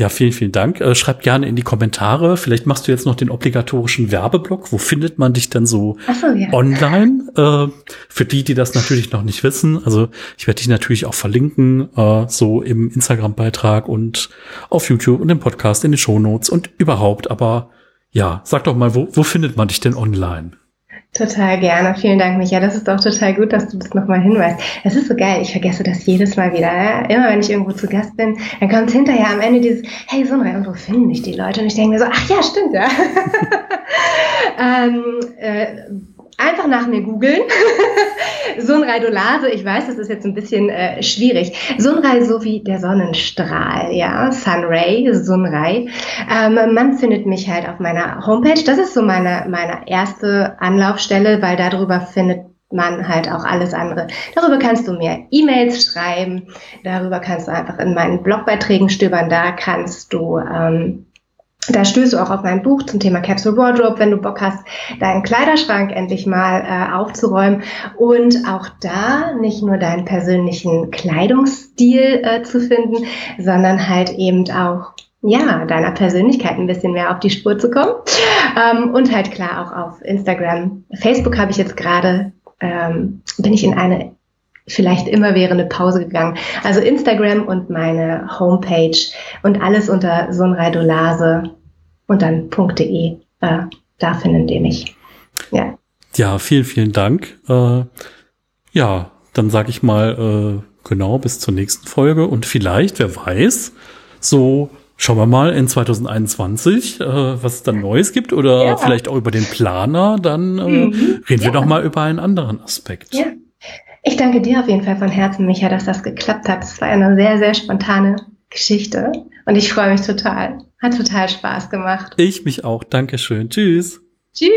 ja, vielen, vielen Dank. Äh, schreib gerne in die Kommentare. Vielleicht machst du jetzt noch den obligatorischen Werbeblock. Wo findet man dich denn so, so ja. online? Äh, für die, die das natürlich noch nicht wissen. Also ich werde dich natürlich auch verlinken, äh, so im Instagram-Beitrag und auf YouTube und im Podcast, in den Shownotes und überhaupt. Aber ja, sag doch mal, wo, wo findet man dich denn online? Total gerne. Vielen Dank, Micha. Das ist auch total gut, dass du das nochmal hinweist. Es ist so geil. Ich vergesse das jedes Mal wieder. Ja? Immer wenn ich irgendwo zu Gast bin, dann kommt hinterher am Ende dieses, hey Sonra, und wo finden dich die Leute? Und ich denke mir so, ach ja, stimmt, ja. ähm, äh, einfach nach mir googeln. Sunray Dolase, ich weiß, das ist jetzt ein bisschen äh, schwierig. Sunray so wie der Sonnenstrahl, ja, Sunray, Sunray. Ähm, man findet mich halt auf meiner Homepage. Das ist so meine, meine erste Anlaufstelle, weil darüber findet man halt auch alles andere. Darüber kannst du mir E-Mails schreiben, darüber kannst du einfach in meinen Blogbeiträgen stöbern, da kannst du ähm, da stößt du auch auf mein Buch zum Thema Capsule Wardrobe, wenn du Bock hast, deinen Kleiderschrank endlich mal äh, aufzuräumen und auch da nicht nur deinen persönlichen Kleidungsstil äh, zu finden, sondern halt eben auch ja, deiner Persönlichkeit ein bisschen mehr auf die Spur zu kommen. Ähm, und halt klar auch auf Instagram. Facebook habe ich jetzt gerade, ähm, bin ich in eine vielleicht immer währende Pause gegangen. Also Instagram und meine Homepage und alles unter Sonraidolase und dann .de. Äh, da finden die mich. Ja. Ja, vielen, vielen Dank. Äh, ja, dann sage ich mal äh, genau bis zur nächsten Folge und vielleicht, wer weiß, so schauen wir mal in 2021, äh, was es dann Neues gibt oder ja. vielleicht auch über den Planer. Dann äh, mhm. reden ja. wir doch mal über einen anderen Aspekt. Ja. Ich danke dir auf jeden Fall von Herzen, Micha, dass das geklappt hat. Es war eine sehr, sehr spontane Geschichte und ich freue mich total. Hat total Spaß gemacht. Ich mich auch. Dankeschön. Tschüss. Tschüss.